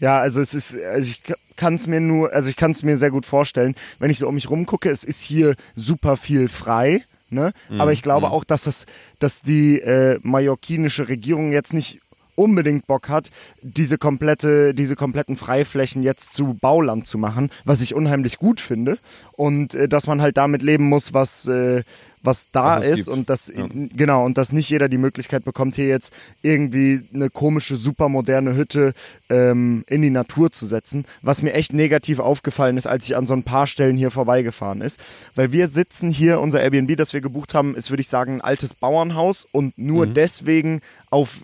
Ja, also es ist, also ich kann es mir nur, also ich kann es mir sehr gut vorstellen, wenn ich so um mich rumgucke, es ist hier super viel frei. Ne? Mhm. Aber ich glaube mhm. auch, dass das, dass die äh, mallorquinische Regierung jetzt nicht unbedingt Bock hat, diese komplette, diese kompletten Freiflächen jetzt zu Bauland zu machen, was ich unheimlich gut finde. Und äh, dass man halt damit leben muss, was, äh, was da was ist gibt. und dass ja. genau und dass nicht jeder die Möglichkeit bekommt, hier jetzt irgendwie eine komische, supermoderne Hütte ähm, in die Natur zu setzen. Was mir echt negativ aufgefallen ist, als ich an so ein paar Stellen hier vorbeigefahren ist. Weil wir sitzen hier, unser Airbnb, das wir gebucht haben, ist, würde ich sagen, ein altes Bauernhaus und nur mhm. deswegen auf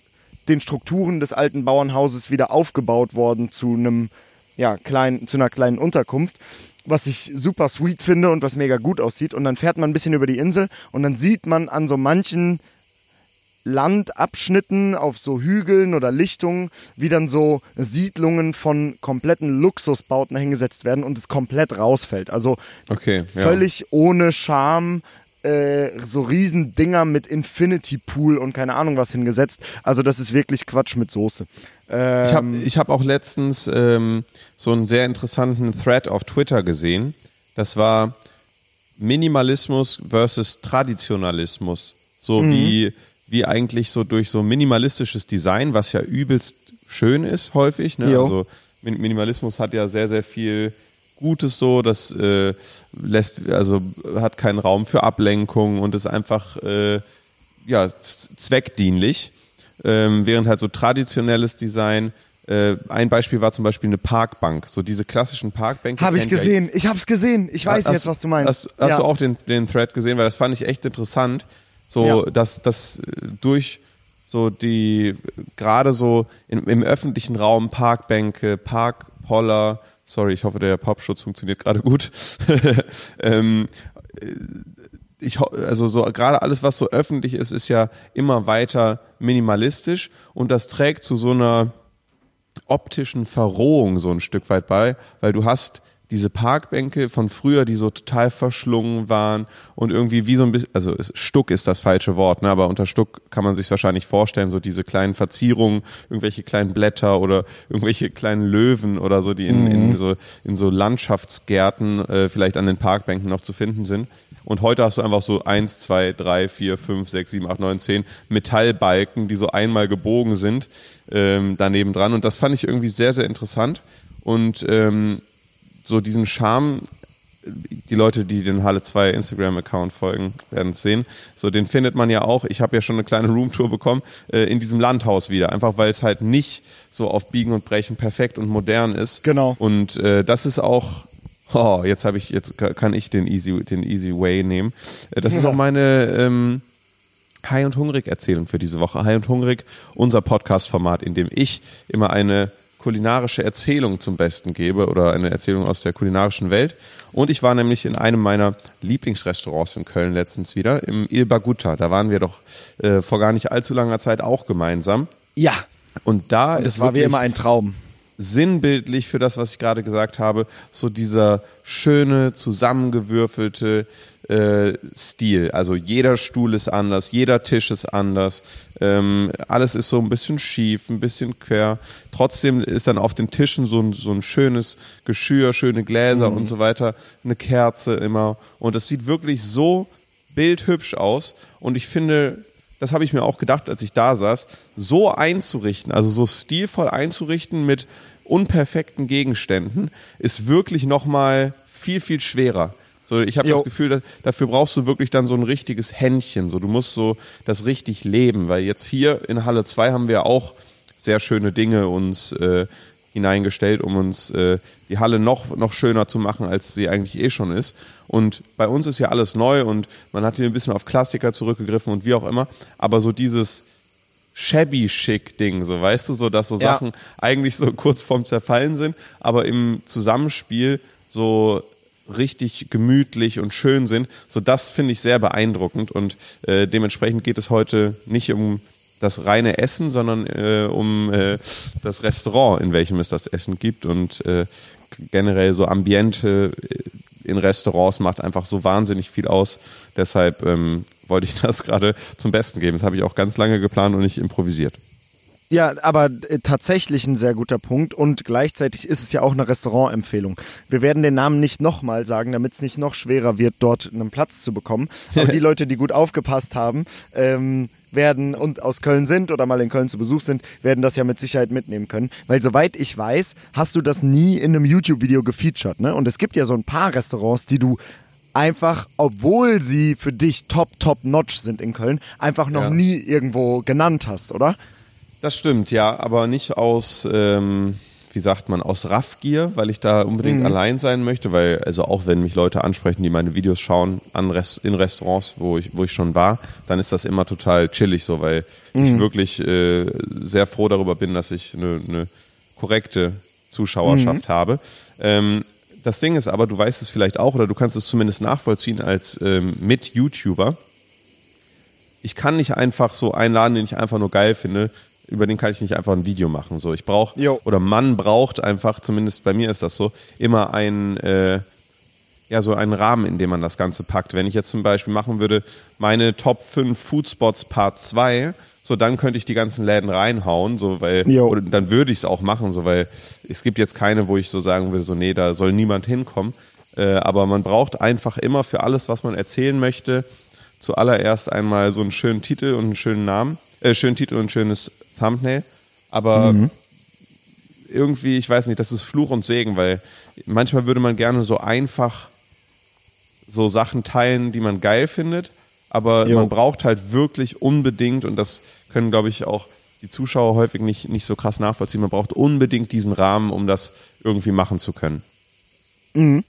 den Strukturen des alten Bauernhauses wieder aufgebaut worden zu einem ja, kleinen, zu einer kleinen Unterkunft, was ich super sweet finde und was mega gut aussieht. Und dann fährt man ein bisschen über die Insel und dann sieht man an so manchen Landabschnitten auf so Hügeln oder Lichtungen, wie dann so Siedlungen von kompletten Luxusbauten hingesetzt werden und es komplett rausfällt. Also okay, völlig ja. ohne Charme äh, so riesen Dinger mit Infinity Pool und keine Ahnung was hingesetzt. Also das ist wirklich Quatsch mit Soße. Ähm, ich habe ich hab auch letztens ähm, so einen sehr interessanten Thread auf Twitter gesehen. Das war Minimalismus versus Traditionalismus. So mhm. wie, wie eigentlich so durch so minimalistisches Design, was ja übelst schön ist häufig. Ne? Also Minimalismus hat ja sehr, sehr viel Gutes so, das äh, lässt, also hat keinen Raum für Ablenkung und ist einfach äh, ja, zweckdienlich. Ähm, während halt so traditionelles Design äh, ein Beispiel war zum Beispiel eine Parkbank, so diese klassischen Parkbänke. Habe ich gesehen, ja, ich habe es gesehen, ich weiß hast, jetzt, was du meinst. Hast, hast ja. du auch den, den Thread gesehen, weil das fand ich echt interessant, so ja. dass das durch so die gerade so in, im öffentlichen Raum Parkbänke, Parkpoller, Sorry, ich hoffe, der Popschutz funktioniert gerade gut. ähm, ich, also so gerade alles, was so öffentlich ist, ist ja immer weiter minimalistisch und das trägt zu so einer optischen Verrohung so ein Stück weit bei, weil du hast diese Parkbänke von früher, die so total verschlungen waren und irgendwie wie so ein bisschen, also Stuck ist das falsche Wort, ne? aber unter Stuck kann man sich wahrscheinlich vorstellen, so diese kleinen Verzierungen, irgendwelche kleinen Blätter oder irgendwelche kleinen Löwen oder so, die in, mhm. in, so, in so Landschaftsgärten äh, vielleicht an den Parkbänken noch zu finden sind. Und heute hast du einfach so eins, zwei, drei, vier, fünf, sechs, sieben, acht, neun, zehn Metallbalken, die so einmal gebogen sind, ähm, daneben dran. Und das fand ich irgendwie sehr, sehr interessant. Und ähm, so diesen Charme, die Leute, die den Halle 2 Instagram-Account folgen, werden es sehen. So, den findet man ja auch. Ich habe ja schon eine kleine Roomtour bekommen, äh, in diesem Landhaus wieder. Einfach weil es halt nicht so auf Biegen und Brechen perfekt und modern ist. Genau. Und äh, das ist auch. Oh, jetzt habe ich, jetzt kann ich den Easy, den Easy Way nehmen. Äh, das ja. ist auch meine ähm, High und Hungrig Erzählung für diese Woche. High und Hungrig, unser Podcast-Format, in dem ich immer eine kulinarische Erzählung zum Besten gebe oder eine Erzählung aus der kulinarischen Welt. Und ich war nämlich in einem meiner Lieblingsrestaurants in Köln letztens wieder, im Il Baguta. Da waren wir doch äh, vor gar nicht allzu langer Zeit auch gemeinsam. Ja. Und da Und das war wie immer ein Traum. Sinnbildlich für das, was ich gerade gesagt habe, so dieser schöne, zusammengewürfelte, äh, Stil. Also jeder Stuhl ist anders, jeder Tisch ist anders, ähm, alles ist so ein bisschen schief, ein bisschen quer. Trotzdem ist dann auf den Tischen so ein, so ein schönes Geschirr, schöne Gläser mhm. und so weiter, eine Kerze immer. Und es sieht wirklich so bildhübsch aus. Und ich finde, das habe ich mir auch gedacht, als ich da saß, so einzurichten, also so stilvoll einzurichten mit unperfekten Gegenständen, ist wirklich nochmal viel, viel schwerer. So, ich habe das Gefühl, dass, dafür brauchst du wirklich dann so ein richtiges Händchen. So, du musst so das richtig leben, weil jetzt hier in Halle 2 haben wir auch sehr schöne Dinge uns äh, hineingestellt, um uns äh, die Halle noch, noch schöner zu machen, als sie eigentlich eh schon ist. Und bei uns ist ja alles neu und man hat hier ein bisschen auf Klassiker zurückgegriffen und wie auch immer. Aber so dieses shabby schick Ding, so weißt du, so dass so ja. Sachen eigentlich so kurz vorm Zerfallen sind, aber im Zusammenspiel so richtig gemütlich und schön sind. So das finde ich sehr beeindruckend und äh, dementsprechend geht es heute nicht um das reine Essen, sondern äh, um äh, das Restaurant, in welchem es das Essen gibt und äh, generell so Ambiente äh, in Restaurants macht einfach so wahnsinnig viel aus. Deshalb ähm, wollte ich das gerade zum Besten geben. Das habe ich auch ganz lange geplant und nicht improvisiert. Ja, aber äh, tatsächlich ein sehr guter Punkt und gleichzeitig ist es ja auch eine Restaurantempfehlung. Wir werden den Namen nicht nochmal sagen, damit es nicht noch schwerer wird, dort einen Platz zu bekommen. Aber die Leute, die gut aufgepasst haben, ähm, werden und aus Köln sind oder mal in Köln zu Besuch sind, werden das ja mit Sicherheit mitnehmen können. Weil soweit ich weiß, hast du das nie in einem YouTube-Video gefeatured. Ne? Und es gibt ja so ein paar Restaurants, die du einfach, obwohl sie für dich top, top notch sind in Köln, einfach noch ja. nie irgendwo genannt hast, oder? Das stimmt, ja, aber nicht aus, ähm, wie sagt man, aus Raffgier, weil ich da unbedingt mhm. allein sein möchte, weil, also auch wenn mich Leute ansprechen, die meine Videos schauen an Rest, in Restaurants, wo ich, wo ich schon war, dann ist das immer total chillig so, weil mhm. ich wirklich äh, sehr froh darüber bin, dass ich eine, eine korrekte Zuschauerschaft mhm. habe. Ähm, das Ding ist aber, du weißt es vielleicht auch oder du kannst es zumindest nachvollziehen als ähm, Mit-YouTuber. Ich kann nicht einfach so einladen, den ich einfach nur geil finde, über den kann ich nicht einfach ein Video machen. So, ich brauche oder man braucht einfach, zumindest bei mir ist das so, immer ein äh, ja so einen Rahmen, in dem man das Ganze packt. Wenn ich jetzt zum Beispiel machen würde, meine Top 5 Foodspots Part 2, so dann könnte ich die ganzen Läden reinhauen, so weil oder dann würde ich es auch machen, so weil es gibt jetzt keine, wo ich so sagen würde, so nee, da soll niemand hinkommen. Äh, aber man braucht einfach immer für alles, was man erzählen möchte, zuallererst einmal so einen schönen Titel und einen schönen Namen, äh, schönen Titel und ein schönes Thumbnail. Aber mhm. irgendwie, ich weiß nicht, das ist Fluch und Segen, weil manchmal würde man gerne so einfach so Sachen teilen, die man geil findet. Aber jo. man braucht halt wirklich unbedingt, und das können, glaube ich, auch die Zuschauer häufig nicht, nicht so krass nachvollziehen, man braucht unbedingt diesen Rahmen, um das irgendwie machen zu können. Mhm.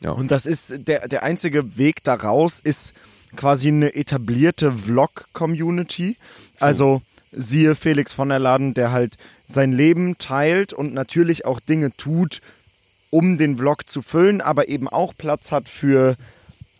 Ja. Und das ist der, der einzige Weg daraus ist quasi eine etablierte Vlog-Community. Also siehe Felix von der Laden, der halt sein Leben teilt und natürlich auch Dinge tut, um den Vlog zu füllen, aber eben auch Platz hat für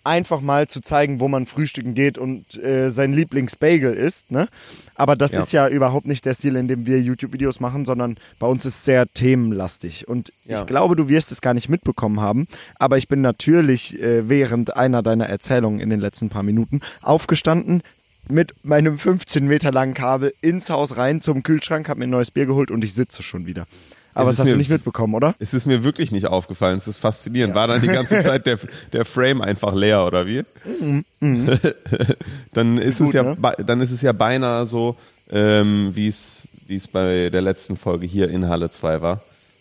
einfach mal zu zeigen, wo man frühstücken geht und äh, sein Lieblingsbagel isst. Ne? Aber das ja. ist ja überhaupt nicht der Stil, in dem wir YouTube-Videos machen, sondern bei uns ist es sehr themenlastig. Und ja. ich glaube, du wirst es gar nicht mitbekommen haben, aber ich bin natürlich äh, während einer deiner Erzählungen in den letzten paar Minuten aufgestanden, mit meinem 15 Meter langen Kabel ins Haus rein zum Kühlschrank, habe mir ein neues Bier geholt und ich sitze schon wieder. Aber das hast du nicht mitbekommen, oder? Es ist mir wirklich nicht aufgefallen. Es ist faszinierend. Ja. War dann die ganze Zeit der, der Frame einfach leer, oder wie? Mhm. mhm. dann, ist Gut, es ja, ne? dann ist es ja beinahe so, ähm, wie es bei der letzten Folge hier in Halle 2 war.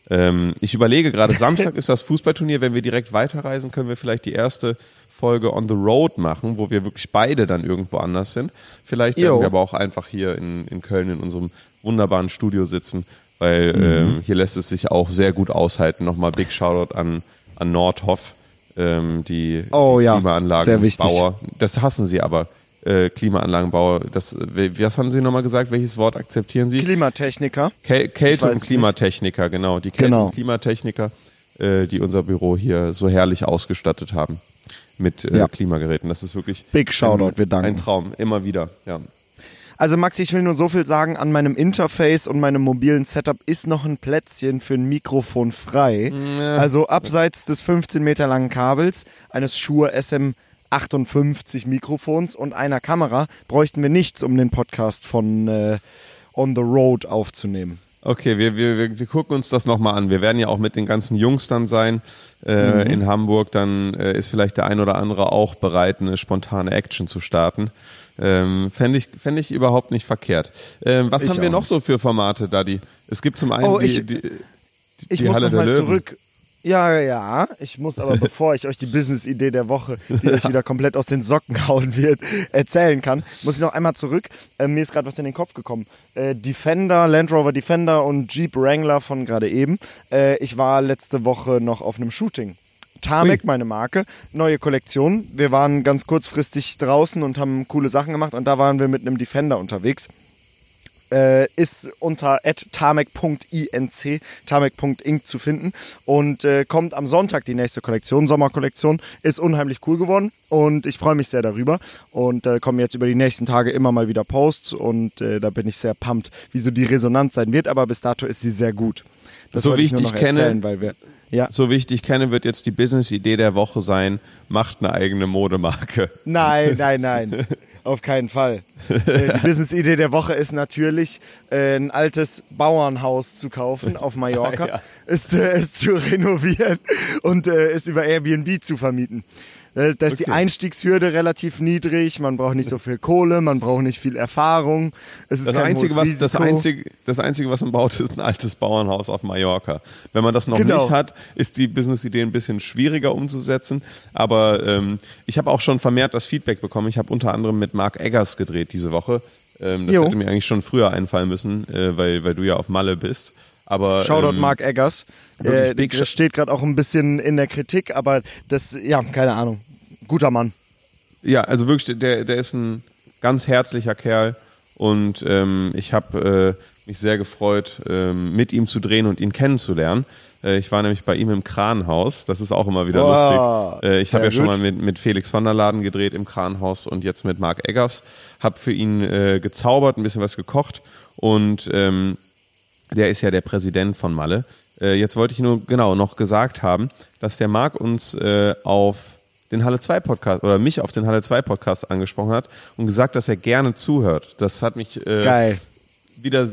Ähm, ich überlege gerade, Samstag ist das Fußballturnier. Wenn wir direkt weiterreisen, können wir vielleicht die erste Folge on the road machen, wo wir wirklich beide dann irgendwo anders sind. Vielleicht werden wir aber auch einfach hier in, in Köln in unserem wunderbaren Studio sitzen weil mhm. ähm, hier lässt es sich auch sehr gut aushalten. Nochmal Big Shoutout an, an Nordhoff, ähm, die, oh, die ja. Klimaanlagenbauer. Das hassen sie aber. Äh, Klimaanlagenbauer, das, was haben Sie nochmal gesagt? Welches Wort akzeptieren Sie? Klimatechniker. Kä Kälte- und Klimatechniker, nicht. genau. Die Kälte- genau. und Klimatechniker, äh, die unser Büro hier so herrlich ausgestattet haben mit äh, ja. Klimageräten. Das ist wirklich Big Shoutout, ein, wir danken. Ein Traum, immer wieder. Ja. Also Max, ich will nur so viel sagen, an meinem Interface und meinem mobilen Setup ist noch ein Plätzchen für ein Mikrofon frei. Ja. Also abseits des 15 Meter langen Kabels, eines Shure SM 58 Mikrofons und einer Kamera bräuchten wir nichts, um den Podcast von äh, On the Road aufzunehmen. Okay, wir, wir, wir gucken uns das nochmal an. Wir werden ja auch mit den ganzen Jungs dann sein äh, mhm. in Hamburg. Dann äh, ist vielleicht der ein oder andere auch bereit, eine spontane Action zu starten. Ähm, Fände ich, fänd ich überhaupt nicht verkehrt. Ähm, was ich haben wir noch so für Formate, Daddy? Es gibt zum einen oh, ich, die, die, die, ich die muss Halle noch mal zurück. Ja, ja, ich muss aber, bevor ich euch die Business-Idee der Woche, die euch wieder komplett aus den Socken hauen wird, erzählen kann, muss ich noch einmal zurück. Äh, mir ist gerade was in den Kopf gekommen. Äh, Defender, Land Rover Defender und Jeep Wrangler von gerade eben. Äh, ich war letzte Woche noch auf einem Shooting Tamek, meine Marke, neue Kollektion. Wir waren ganz kurzfristig draußen und haben coole Sachen gemacht und da waren wir mit einem Defender unterwegs. Äh, ist unter tamek.inc, tamek.inc zu finden und äh, kommt am Sonntag die nächste Kollektion, Sommerkollektion. Ist unheimlich cool geworden und ich freue mich sehr darüber und äh, kommen jetzt über die nächsten Tage immer mal wieder Posts und äh, da bin ich sehr pumped, wie so die Resonanz sein wird, aber bis dato ist sie sehr gut. Das so wie ich dich kenne, erzählen, weil wir ja. So wie ich dich kenne, wird jetzt die Business-Idee der Woche sein, macht eine eigene Modemarke. Nein, nein, nein. Auf keinen Fall. Äh, die Business-Idee der Woche ist natürlich, äh, ein altes Bauernhaus zu kaufen auf Mallorca, ja. es, äh, es, zu renovieren und es über Airbnb zu vermieten. Äh, da ist okay. die Einstiegshürde relativ niedrig, man braucht nicht so viel Kohle, man braucht nicht viel Erfahrung. Es ist das, einzige, was, das, einzige, das Einzige, was man baut, ist ein altes Bauernhaus auf Mallorca. Wenn man das noch genau. nicht hat, ist die Business-Idee ein bisschen schwieriger umzusetzen. Aber ähm, ich habe auch schon vermehrt das Feedback bekommen. Ich habe unter anderem mit Mark Eggers gedreht diese Woche. Ähm, das jo. hätte mir eigentlich schon früher einfallen müssen, äh, weil, weil du ja auf Malle bist. Aber, Shoutout ähm, Mark Eggers. Äh, steht gerade auch ein bisschen in der Kritik, aber das, ja, keine Ahnung. Guter Mann. Ja, also wirklich, der, der ist ein ganz herzlicher Kerl und ähm, ich habe äh, mich sehr gefreut, ähm, mit ihm zu drehen und ihn kennenzulernen. Äh, ich war nämlich bei ihm im Kranhaus, das ist auch immer wieder oh, lustig. Äh, ich habe ja gut. schon mal mit, mit Felix van der Laden gedreht im Kranhaus und jetzt mit Marc Eggers. Habe für ihn äh, gezaubert, ein bisschen was gekocht und ähm, der ist ja der Präsident von Malle. Äh, jetzt wollte ich nur genau noch gesagt haben, dass der Marc uns äh, auf den Halle 2 Podcast oder mich auf den Halle 2 Podcast angesprochen hat und gesagt, dass er gerne zuhört. Das hat mich äh, wieder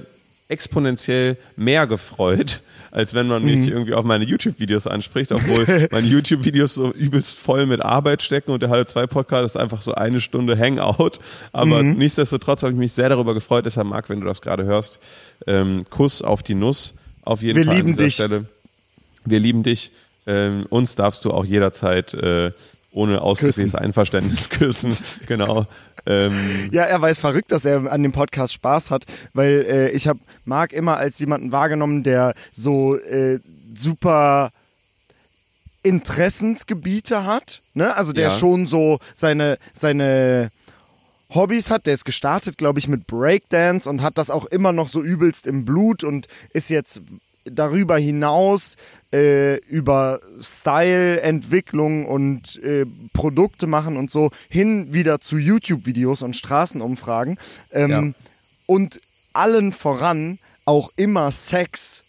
exponentiell mehr gefreut, als wenn man mich mhm. irgendwie auf meine YouTube-Videos anspricht, obwohl meine YouTube-Videos so übelst voll mit Arbeit stecken und der Halle 2 Podcast ist einfach so eine Stunde Hangout. Aber mhm. nichtsdestotrotz habe ich mich sehr darüber gefreut. Deshalb, Marc, wenn du das gerade hörst, ähm, Kuss auf die Nuss. Auf jeden Wir Fall lieben an dieser dich. Stelle. Wir lieben dich. Ähm, uns darfst du auch jederzeit äh, ohne ausdrückliches Einverständnis küssen. genau. Ähm. Ja, er weiß verrückt, dass er an dem Podcast Spaß hat, weil äh, ich habe Marc immer als jemanden wahrgenommen, der so äh, super Interessensgebiete hat. Ne? Also der ja. schon so seine, seine Hobbys hat. Der ist gestartet, glaube ich, mit Breakdance und hat das auch immer noch so übelst im Blut und ist jetzt darüber hinaus äh, über Style-Entwicklung und äh, Produkte machen und so hin wieder zu YouTube-Videos und Straßenumfragen. Ähm, ja. Und allen voran auch immer Sex.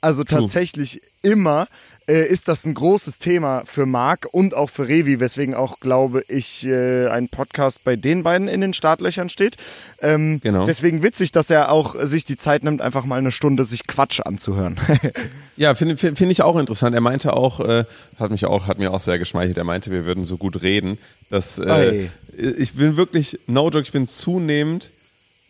Also True. tatsächlich immer äh, ist das ein großes Thema für Marc und auch für Revi, weswegen auch, glaube ich, äh, ein Podcast bei den beiden in den Startlöchern steht. Ähm, genau. Deswegen witzig, dass er auch sich die Zeit nimmt, einfach mal eine Stunde sich Quatsch anzuhören. ja, finde find ich auch interessant. Er meinte auch, äh, hat mich auch, hat mir auch sehr geschmeichelt, er meinte, wir würden so gut reden. Dass, äh, ich bin wirklich, no joke, ich bin zunehmend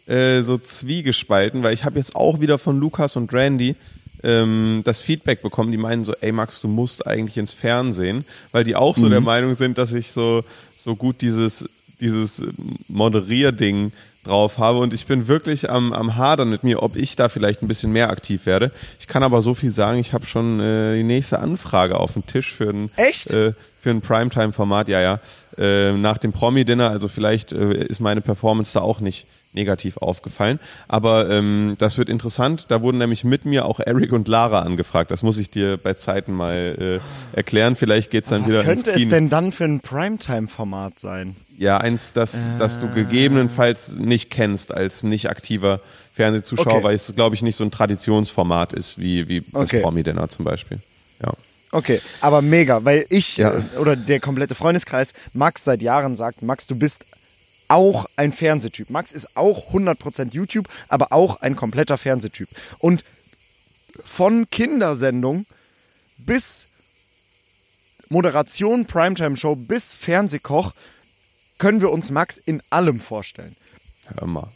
äh, so zwiegespalten, weil ich habe jetzt auch wieder von Lukas und Randy ähm, das Feedback bekommen, die meinen so, ey Max, du musst eigentlich ins Fernsehen, weil die auch so mhm. der Meinung sind, dass ich so, so gut dieses, dieses Moderierding drauf habe und ich bin wirklich am, am Hadern mit mir, ob ich da vielleicht ein bisschen mehr aktiv werde. Ich kann aber so viel sagen, ich habe schon äh, die nächste Anfrage auf dem Tisch für ein, Echt? Äh, für ein Primetime-Format, ja, ja. Äh, nach dem Promi-Dinner, also vielleicht äh, ist meine Performance da auch nicht negativ aufgefallen. Aber ähm, das wird interessant. Da wurden nämlich mit mir auch Eric und Lara angefragt. Das muss ich dir bei Zeiten mal äh, erklären. Vielleicht geht es dann Was wieder könnte es denn dann für ein Primetime-Format sein? Ja, eins, das, äh. das du gegebenenfalls nicht kennst als nicht aktiver Fernsehzuschauer, okay. weil es, glaube ich, nicht so ein Traditionsformat ist wie, wie das okay. Promi-Dinner zum Beispiel. Ja. Okay, aber mega, weil ich ja. Äh, oder der komplette Freundeskreis Max seit Jahren sagt, Max, du bist auch ein Fernsehtyp. Max ist auch 100% YouTube, aber auch ein kompletter Fernsehtyp. Und von Kindersendung bis Moderation, Primetime-Show bis Fernsehkoch können wir uns Max in allem vorstellen. Hör mal.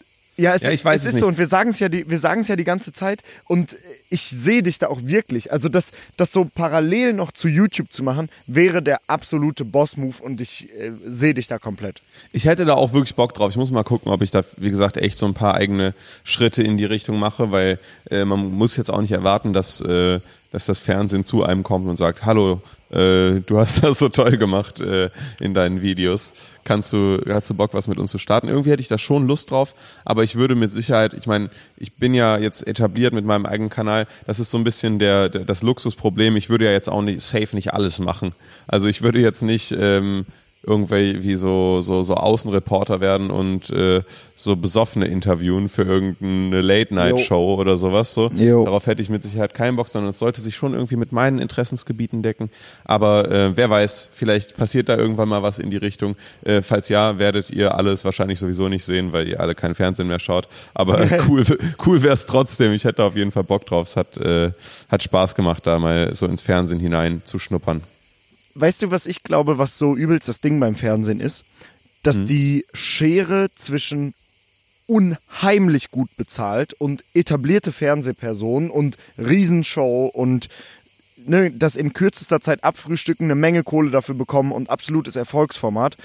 Ja, es, ja, ich weiß es ist nicht. so und wir sagen es ja, die, wir sagen es ja die ganze Zeit und ich sehe dich da auch wirklich. Also das, das so parallel noch zu YouTube zu machen, wäre der absolute Boss-Move und ich äh, sehe dich da komplett. Ich hätte da auch wirklich Bock drauf. Ich muss mal gucken, ob ich da, wie gesagt, echt so ein paar eigene Schritte in die Richtung mache, weil äh, man muss jetzt auch nicht erwarten, dass, äh, dass das Fernsehen zu einem kommt und sagt, hallo, äh, du hast das so toll gemacht äh, in deinen Videos kannst du, hast du Bock, was mit uns zu starten? Irgendwie hätte ich da schon Lust drauf, aber ich würde mit Sicherheit, ich meine, ich bin ja jetzt etabliert mit meinem eigenen Kanal, das ist so ein bisschen der, der das Luxusproblem. Ich würde ja jetzt auch nicht safe nicht alles machen. Also ich würde jetzt nicht ähm, irgendwie so, so, so Außenreporter werden und äh, so Besoffene interviewen für irgendeine Late-Night-Show oder sowas. So. Darauf hätte ich mit Sicherheit keinen Bock, sondern es sollte sich schon irgendwie mit meinen Interessensgebieten decken. Aber äh, wer weiß, vielleicht passiert da irgendwann mal was in die Richtung. Äh, falls ja, werdet ihr alles wahrscheinlich sowieso nicht sehen, weil ihr alle kein Fernsehen mehr schaut. Aber cool, cool wäre es trotzdem. Ich hätte auf jeden Fall Bock drauf. Es hat, äh, hat Spaß gemacht, da mal so ins Fernsehen hinein zu schnuppern weißt du, was ich glaube, was so übelst das Ding beim Fernsehen ist? Dass mhm. die Schere zwischen unheimlich gut bezahlt und etablierte Fernsehpersonen und Riesenshow und ne, das in kürzester Zeit abfrühstücken, eine Menge Kohle dafür bekommen und absolutes Erfolgsformat.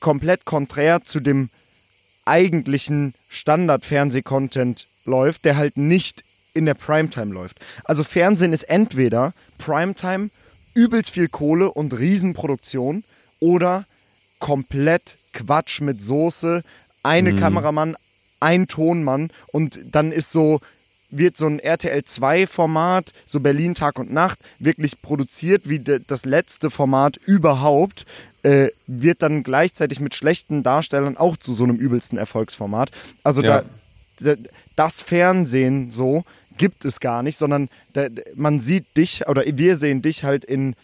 Komplett konträr zu dem eigentlichen Standard-Fernseh-Content läuft, der halt nicht in der Primetime läuft. Also Fernsehen ist entweder Primetime übelst viel Kohle und Riesenproduktion oder komplett Quatsch mit Soße, eine mhm. Kameramann, ein Tonmann und dann ist so, wird so ein RTL 2 Format, so Berlin Tag und Nacht, wirklich produziert wie das letzte Format überhaupt, äh, wird dann gleichzeitig mit schlechten Darstellern auch zu so einem übelsten Erfolgsformat. Also ja. da, das Fernsehen so gibt es gar nicht, sondern da, man sieht dich oder wir sehen dich halt in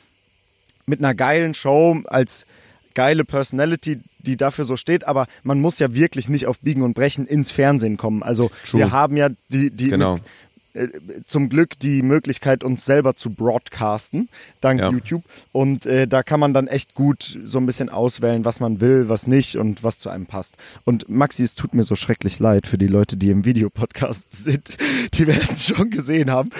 mit einer geilen Show als geile Personality, die dafür so steht, aber man muss ja wirklich nicht auf Biegen und Brechen ins Fernsehen kommen. Also True. wir haben ja die, die genau. Äh, zum Glück die Möglichkeit, uns selber zu broadcasten, dank ja. YouTube. Und äh, da kann man dann echt gut so ein bisschen auswählen, was man will, was nicht und was zu einem passt. Und Maxi, es tut mir so schrecklich leid für die Leute, die im Videopodcast sind. Die werden es schon gesehen haben.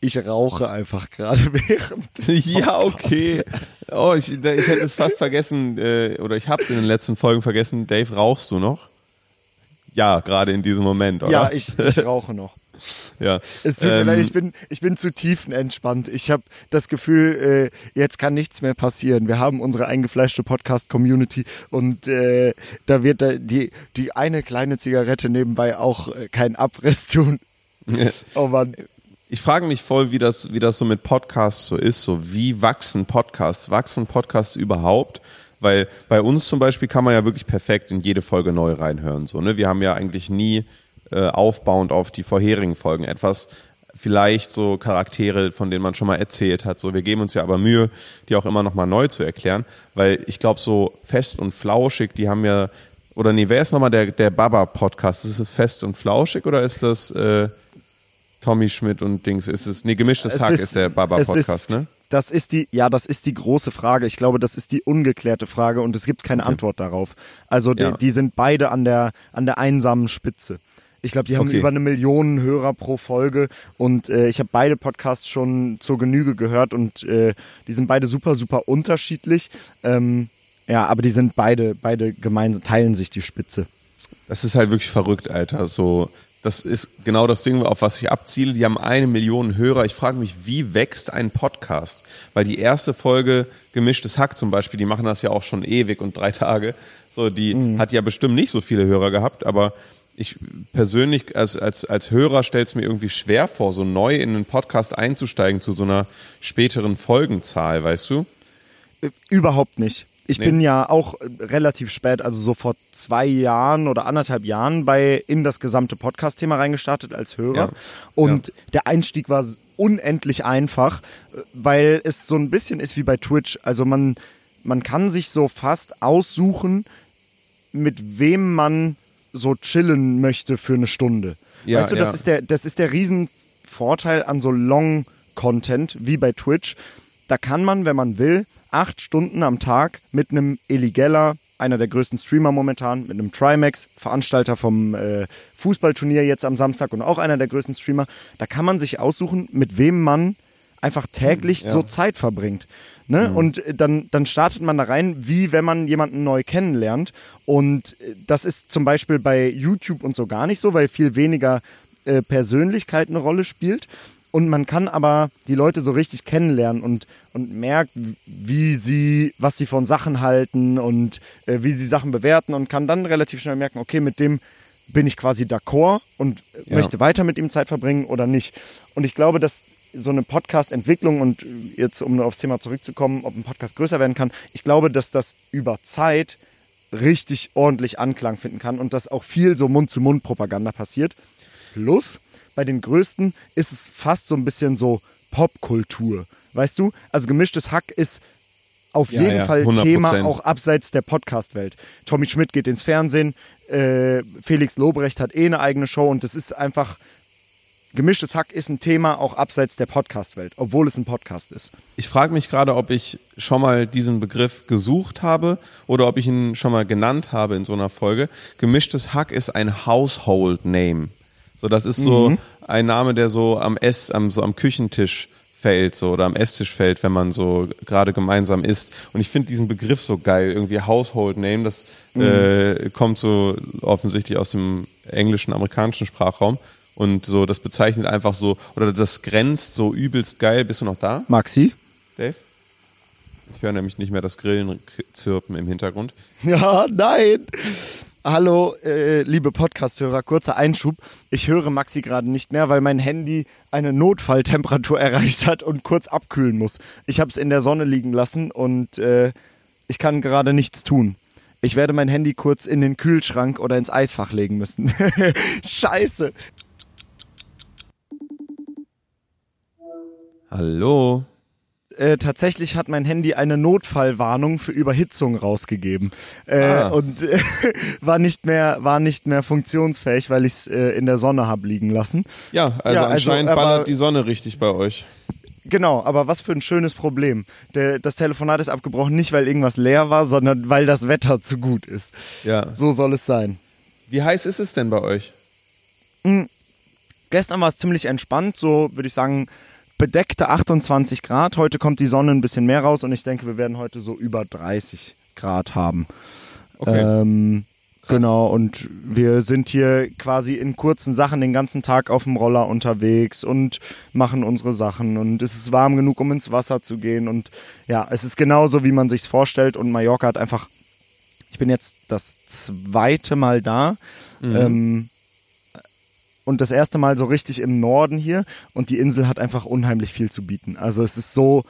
Ich rauche einfach gerade während. ja, okay. Oh, ich, ich hätte es fast vergessen, äh, oder ich habe es in den letzten Folgen vergessen. Dave, rauchst du noch? Ja, gerade in diesem Moment, oder? Ja, ich, ich rauche noch. Ja. Es tut mir ähm, leid, ich bin, ich bin zu tiefenentspannt. Ich habe das Gefühl, äh, jetzt kann nichts mehr passieren. Wir haben unsere eingefleischte Podcast-Community und äh, da wird da die, die eine kleine Zigarette nebenbei auch äh, keinen Abriss tun. oh Mann. ich frage mich voll, wie das, wie das so mit Podcasts so ist. So, wie wachsen Podcasts? Wachsen Podcasts überhaupt? Weil bei uns zum Beispiel kann man ja wirklich perfekt in jede Folge neu reinhören. So, ne? Wir haben ja eigentlich nie äh, aufbauend auf die vorherigen Folgen etwas, vielleicht so Charaktere, von denen man schon mal erzählt hat. So, wir geben uns ja aber Mühe, die auch immer noch mal neu zu erklären, weil ich glaube, so fest und flauschig, die haben ja, oder nee, wer ist nochmal der, der Baba-Podcast? Ist es fest und flauschig oder ist das äh, Tommy Schmidt und Dings? Ist es, nee, gemischtes es Hack ist, ist der Baba-Podcast, ne? Das ist die, ja, das ist die große Frage. Ich glaube, das ist die ungeklärte Frage und es gibt keine okay. Antwort darauf. Also die, ja. die, sind beide an der, an der einsamen Spitze. Ich glaube, die haben okay. über eine Million Hörer pro Folge und äh, ich habe beide Podcasts schon zur Genüge gehört und äh, die sind beide super, super unterschiedlich. Ähm, ja, aber die sind beide, beide gemeinsam, teilen sich die Spitze. Das ist halt wirklich verrückt, Alter. So, das ist genau das Ding, auf was ich abziele. Die haben eine Million Hörer. Ich frage mich, wie wächst ein Podcast? Weil die erste Folge Gemischtes Hack zum Beispiel, die machen das ja auch schon ewig und drei Tage. So, die mhm. hat ja bestimmt nicht so viele Hörer gehabt, aber ich persönlich als, als, als Hörer stelle es mir irgendwie schwer vor, so neu in einen Podcast einzusteigen zu so einer späteren Folgenzahl, weißt du? Überhaupt nicht. Ich nee. bin ja auch relativ spät, also so vor zwei Jahren oder anderthalb Jahren bei in das gesamte Podcast-Thema reingestartet als Hörer. Ja. Und ja. der Einstieg war unendlich einfach, weil es so ein bisschen ist wie bei Twitch. Also man, man kann sich so fast aussuchen, mit wem man so chillen möchte für eine Stunde. Ja, weißt du, das ist der, das ist der Riesenvorteil an so Long-Content wie bei Twitch. Da kann man, wenn man will, acht Stunden am Tag mit einem Eligella, einer der größten Streamer momentan, mit einem Trimax, Veranstalter vom äh, Fußballturnier jetzt am Samstag und auch einer der größten Streamer. Da kann man sich aussuchen, mit wem man einfach täglich ja. so Zeit verbringt. Ne? Mhm. Und dann, dann startet man da rein, wie wenn man jemanden neu kennenlernt. Und das ist zum Beispiel bei YouTube und so gar nicht so, weil viel weniger äh, Persönlichkeit eine Rolle spielt. Und man kann aber die Leute so richtig kennenlernen und, und merkt, wie sie, was sie von Sachen halten und äh, wie sie Sachen bewerten und kann dann relativ schnell merken, okay, mit dem bin ich quasi d'accord und ja. möchte weiter mit ihm Zeit verbringen oder nicht. Und ich glaube, dass so eine Podcast-Entwicklung und jetzt, um aufs Thema zurückzukommen, ob ein Podcast größer werden kann, ich glaube, dass das über Zeit richtig ordentlich Anklang finden kann und dass auch viel so Mund-zu-Mund-Propaganda passiert. Plus, bei den größten ist es fast so ein bisschen so Popkultur. Weißt du? Also gemischtes Hack ist auf ja, jeden ja, Fall 100%. Thema auch abseits der Podcast-Welt. Tommy Schmidt geht ins Fernsehen, äh, Felix Lobrecht hat eh eine eigene Show und das ist einfach Gemischtes Hack ist ein Thema auch abseits der Podcast-Welt, obwohl es ein Podcast ist. Ich frage mich gerade, ob ich schon mal diesen Begriff gesucht habe oder ob ich ihn schon mal genannt habe in so einer Folge. Gemischtes Hack ist ein Household Name. So, das ist so mhm. ein Name, der so am Ess, am, so am Küchentisch fällt, so oder am Esstisch fällt, wenn man so gerade gemeinsam isst. Und ich finde diesen Begriff so geil, irgendwie Household Name, das mhm. äh, kommt so offensichtlich aus dem englischen, amerikanischen Sprachraum. Und so, das bezeichnet einfach so, oder das grenzt so übelst geil. Bist du noch da? Maxi? Dave? Ich höre nämlich nicht mehr das Grillen zirpen im Hintergrund. Ja, nein. Hallo, äh, liebe Podcast-Hörer, kurzer Einschub. Ich höre Maxi gerade nicht mehr, weil mein Handy eine Notfalltemperatur erreicht hat und kurz abkühlen muss. Ich habe es in der Sonne liegen lassen und äh, ich kann gerade nichts tun. Ich werde mein Handy kurz in den Kühlschrank oder ins Eisfach legen müssen. Scheiße. Hallo äh, tatsächlich hat mein Handy eine Notfallwarnung für Überhitzung rausgegeben äh, ah. und äh, war nicht mehr war nicht mehr funktionsfähig, weil ich es äh, in der Sonne habe liegen lassen. Ja, also ja, anscheinend also, ballert die Sonne richtig bei euch. Genau, aber was für ein schönes Problem. Der, das Telefonat ist abgebrochen, nicht weil irgendwas leer war, sondern weil das Wetter zu gut ist. Ja. So soll es sein. Wie heiß ist es denn bei euch? Mhm. Gestern war es ziemlich entspannt, so würde ich sagen bedeckte 28 Grad. Heute kommt die Sonne ein bisschen mehr raus und ich denke, wir werden heute so über 30 Grad haben. Okay. Ähm, genau, und wir sind hier quasi in kurzen Sachen den ganzen Tag auf dem Roller unterwegs und machen unsere Sachen. Und es ist warm genug, um ins Wasser zu gehen. Und ja, es ist genauso, wie man sich vorstellt. Und Mallorca hat einfach, ich bin jetzt das zweite Mal da. Mhm. Ähm, und das erste Mal so richtig im Norden hier und die Insel hat einfach unheimlich viel zu bieten. Also es ist so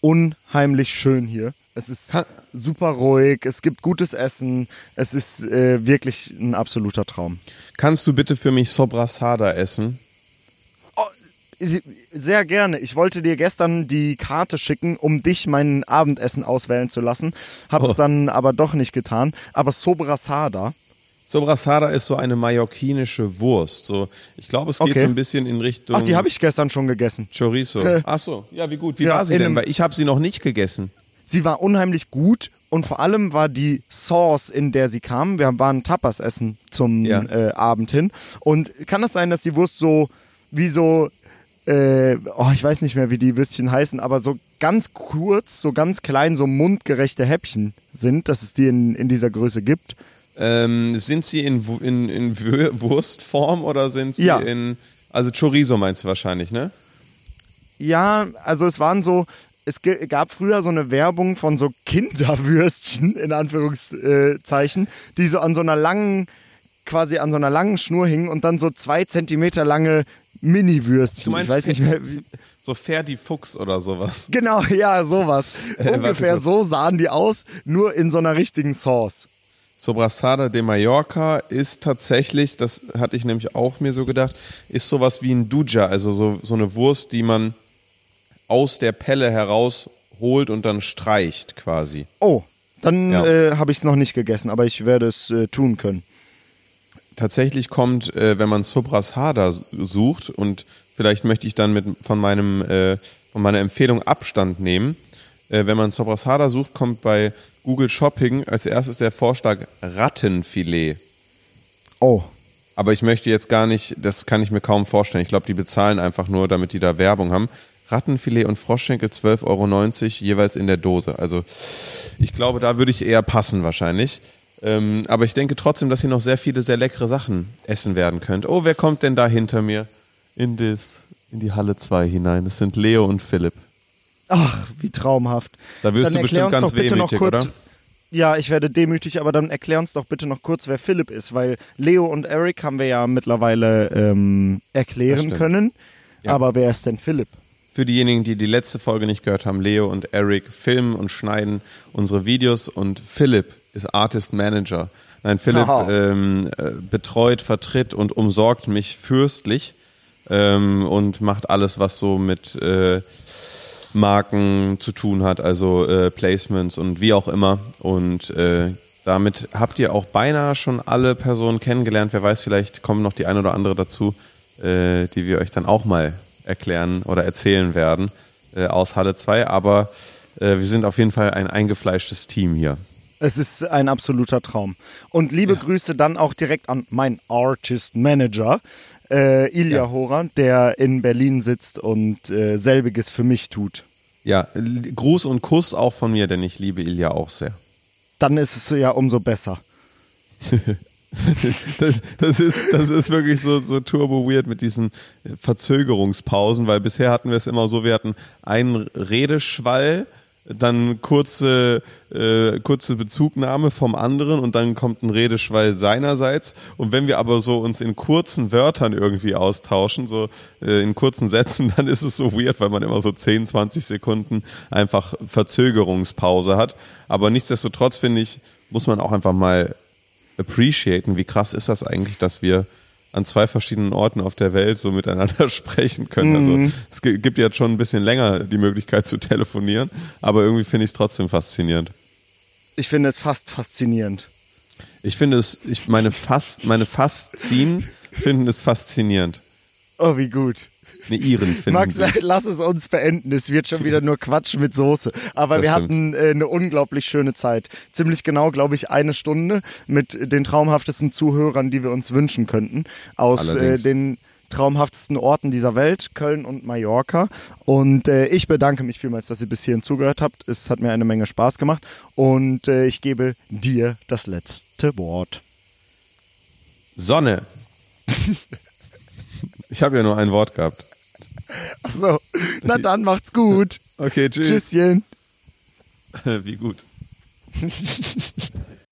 unheimlich schön hier. Es ist super ruhig, es gibt gutes Essen, es ist äh, wirklich ein absoluter Traum. Kannst du bitte für mich Sobrasada essen? Sehr gerne. Ich wollte dir gestern die Karte schicken, um dich mein Abendessen auswählen zu lassen. Hab's oh. dann aber doch nicht getan. Aber Sobrasada. Sobrasada ist so eine mallorquinische Wurst. So, ich glaube, es geht okay. so ein bisschen in Richtung. Ach, die habe ich gestern schon gegessen. Chorizo. Ach so, ja, wie gut. Wie ja, war sie denn? Weil ich habe sie noch nicht gegessen. Sie war unheimlich gut und vor allem war die Sauce, in der sie kam. Wir waren Tapas essen zum ja. äh, Abend hin. Und kann es sein, dass die Wurst so wie so äh, oh, ich weiß nicht mehr, wie die Würstchen heißen, aber so ganz kurz, so ganz klein, so mundgerechte Häppchen sind, dass es die in, in dieser Größe gibt. Ähm, sind sie in, in, in Wurstform oder sind sie ja. in, also Chorizo meinst du wahrscheinlich, ne? Ja, also es waren so, es gab früher so eine Werbung von so Kinderwürstchen, in Anführungszeichen, die so an so einer langen, quasi an so einer langen Schnur hingen und dann so zwei Zentimeter lange Mini-Würstchen. Du meinst ich weiß nicht mehr, wie so Ferdi Fuchs oder sowas. Genau, ja, sowas. Äh, Ungefähr so sahen die aus, nur in so einer richtigen Sauce. Sobrasada de Mallorca ist tatsächlich, das hatte ich nämlich auch mir so gedacht, ist sowas wie ein Duja, also so, so eine Wurst, die man aus der Pelle herausholt und dann streicht quasi. Oh, dann ja. äh, habe ich es noch nicht gegessen, aber ich werde es äh, tun können tatsächlich kommt, äh, wenn man Sobrasada sucht und vielleicht möchte ich dann mit von meinem äh, von meiner Empfehlung Abstand nehmen. Äh, wenn man Sobrasada sucht, kommt bei Google Shopping als erstes der Vorschlag Rattenfilet. Oh. Aber ich möchte jetzt gar nicht, das kann ich mir kaum vorstellen. Ich glaube, die bezahlen einfach nur, damit die da Werbung haben. Rattenfilet und Froschschenkel 12,90 Euro jeweils in der Dose. Also ich glaube, da würde ich eher passen wahrscheinlich. Ähm, aber ich denke trotzdem, dass ihr noch sehr viele sehr leckere Sachen essen werden könnt. Oh, wer kommt denn da hinter mir in, das, in die Halle 2 hinein? Das sind Leo und Philipp. Ach, wie traumhaft. Da wirst dann du bestimmt ganz wehmütig, kurz, oder? Ja, ich werde demütig, aber dann erklär uns doch bitte noch kurz, wer Philipp ist, weil Leo und Eric haben wir ja mittlerweile ähm, erklären können. Ja. Aber wer ist denn Philipp? Für diejenigen, die die letzte Folge nicht gehört haben, Leo und Eric filmen und schneiden unsere Videos und Philipp ist Artist Manager. Nein, Philipp ähm, äh, betreut, vertritt und umsorgt mich fürstlich ähm, und macht alles, was so mit äh, Marken zu tun hat, also äh, Placements und wie auch immer. Und äh, damit habt ihr auch beinahe schon alle Personen kennengelernt. Wer weiß, vielleicht kommen noch die ein oder andere dazu, äh, die wir euch dann auch mal erklären oder erzählen werden äh, aus Halle 2. Aber wir sind auf jeden Fall ein eingefleischtes Team hier. Es ist ein absoluter Traum. Und liebe ja. Grüße dann auch direkt an meinen Artist Manager, äh, Ilja ja. Horan, der in Berlin sitzt und äh, selbiges für mich tut. Ja, Gruß und Kuss auch von mir, denn ich liebe Ilja auch sehr. Dann ist es ja umso besser. das, das, ist, das ist wirklich so, so turbo weird mit diesen Verzögerungspausen, weil bisher hatten wir es immer so, wir hatten einen Redeschwall dann kurze, äh, kurze Bezugnahme vom anderen und dann kommt ein Redeschwall seinerseits. Und wenn wir aber so uns in kurzen Wörtern irgendwie austauschen, so äh, in kurzen Sätzen, dann ist es so weird, weil man immer so 10, 20 Sekunden einfach Verzögerungspause hat. Aber nichtsdestotrotz finde ich, muss man auch einfach mal appreciaten, wie krass ist das eigentlich, dass wir an zwei verschiedenen Orten auf der Welt so miteinander sprechen können. Also, mhm. Es gibt jetzt schon ein bisschen länger die Möglichkeit zu telefonieren, aber irgendwie finde ich es trotzdem faszinierend. Ich finde es fast faszinierend. Ich finde es, ich meine fast, meine Faszien finden es faszinierend. Oh, wie gut. Ne, Iren finden Max, dich. lass es uns beenden. Es wird schon wieder nur Quatsch mit Soße. Aber das wir stimmt. hatten äh, eine unglaublich schöne Zeit. Ziemlich genau, glaube ich, eine Stunde mit den traumhaftesten Zuhörern, die wir uns wünschen könnten. Aus äh, den traumhaftesten Orten dieser Welt, Köln und Mallorca. Und äh, ich bedanke mich vielmals, dass ihr bis hierhin zugehört habt. Es hat mir eine Menge Spaß gemacht. Und äh, ich gebe dir das letzte Wort. Sonne. ich habe ja nur ein Wort gehabt. Achso, na dann macht's gut. Okay, tschüss. Tschüsschen. Wie gut.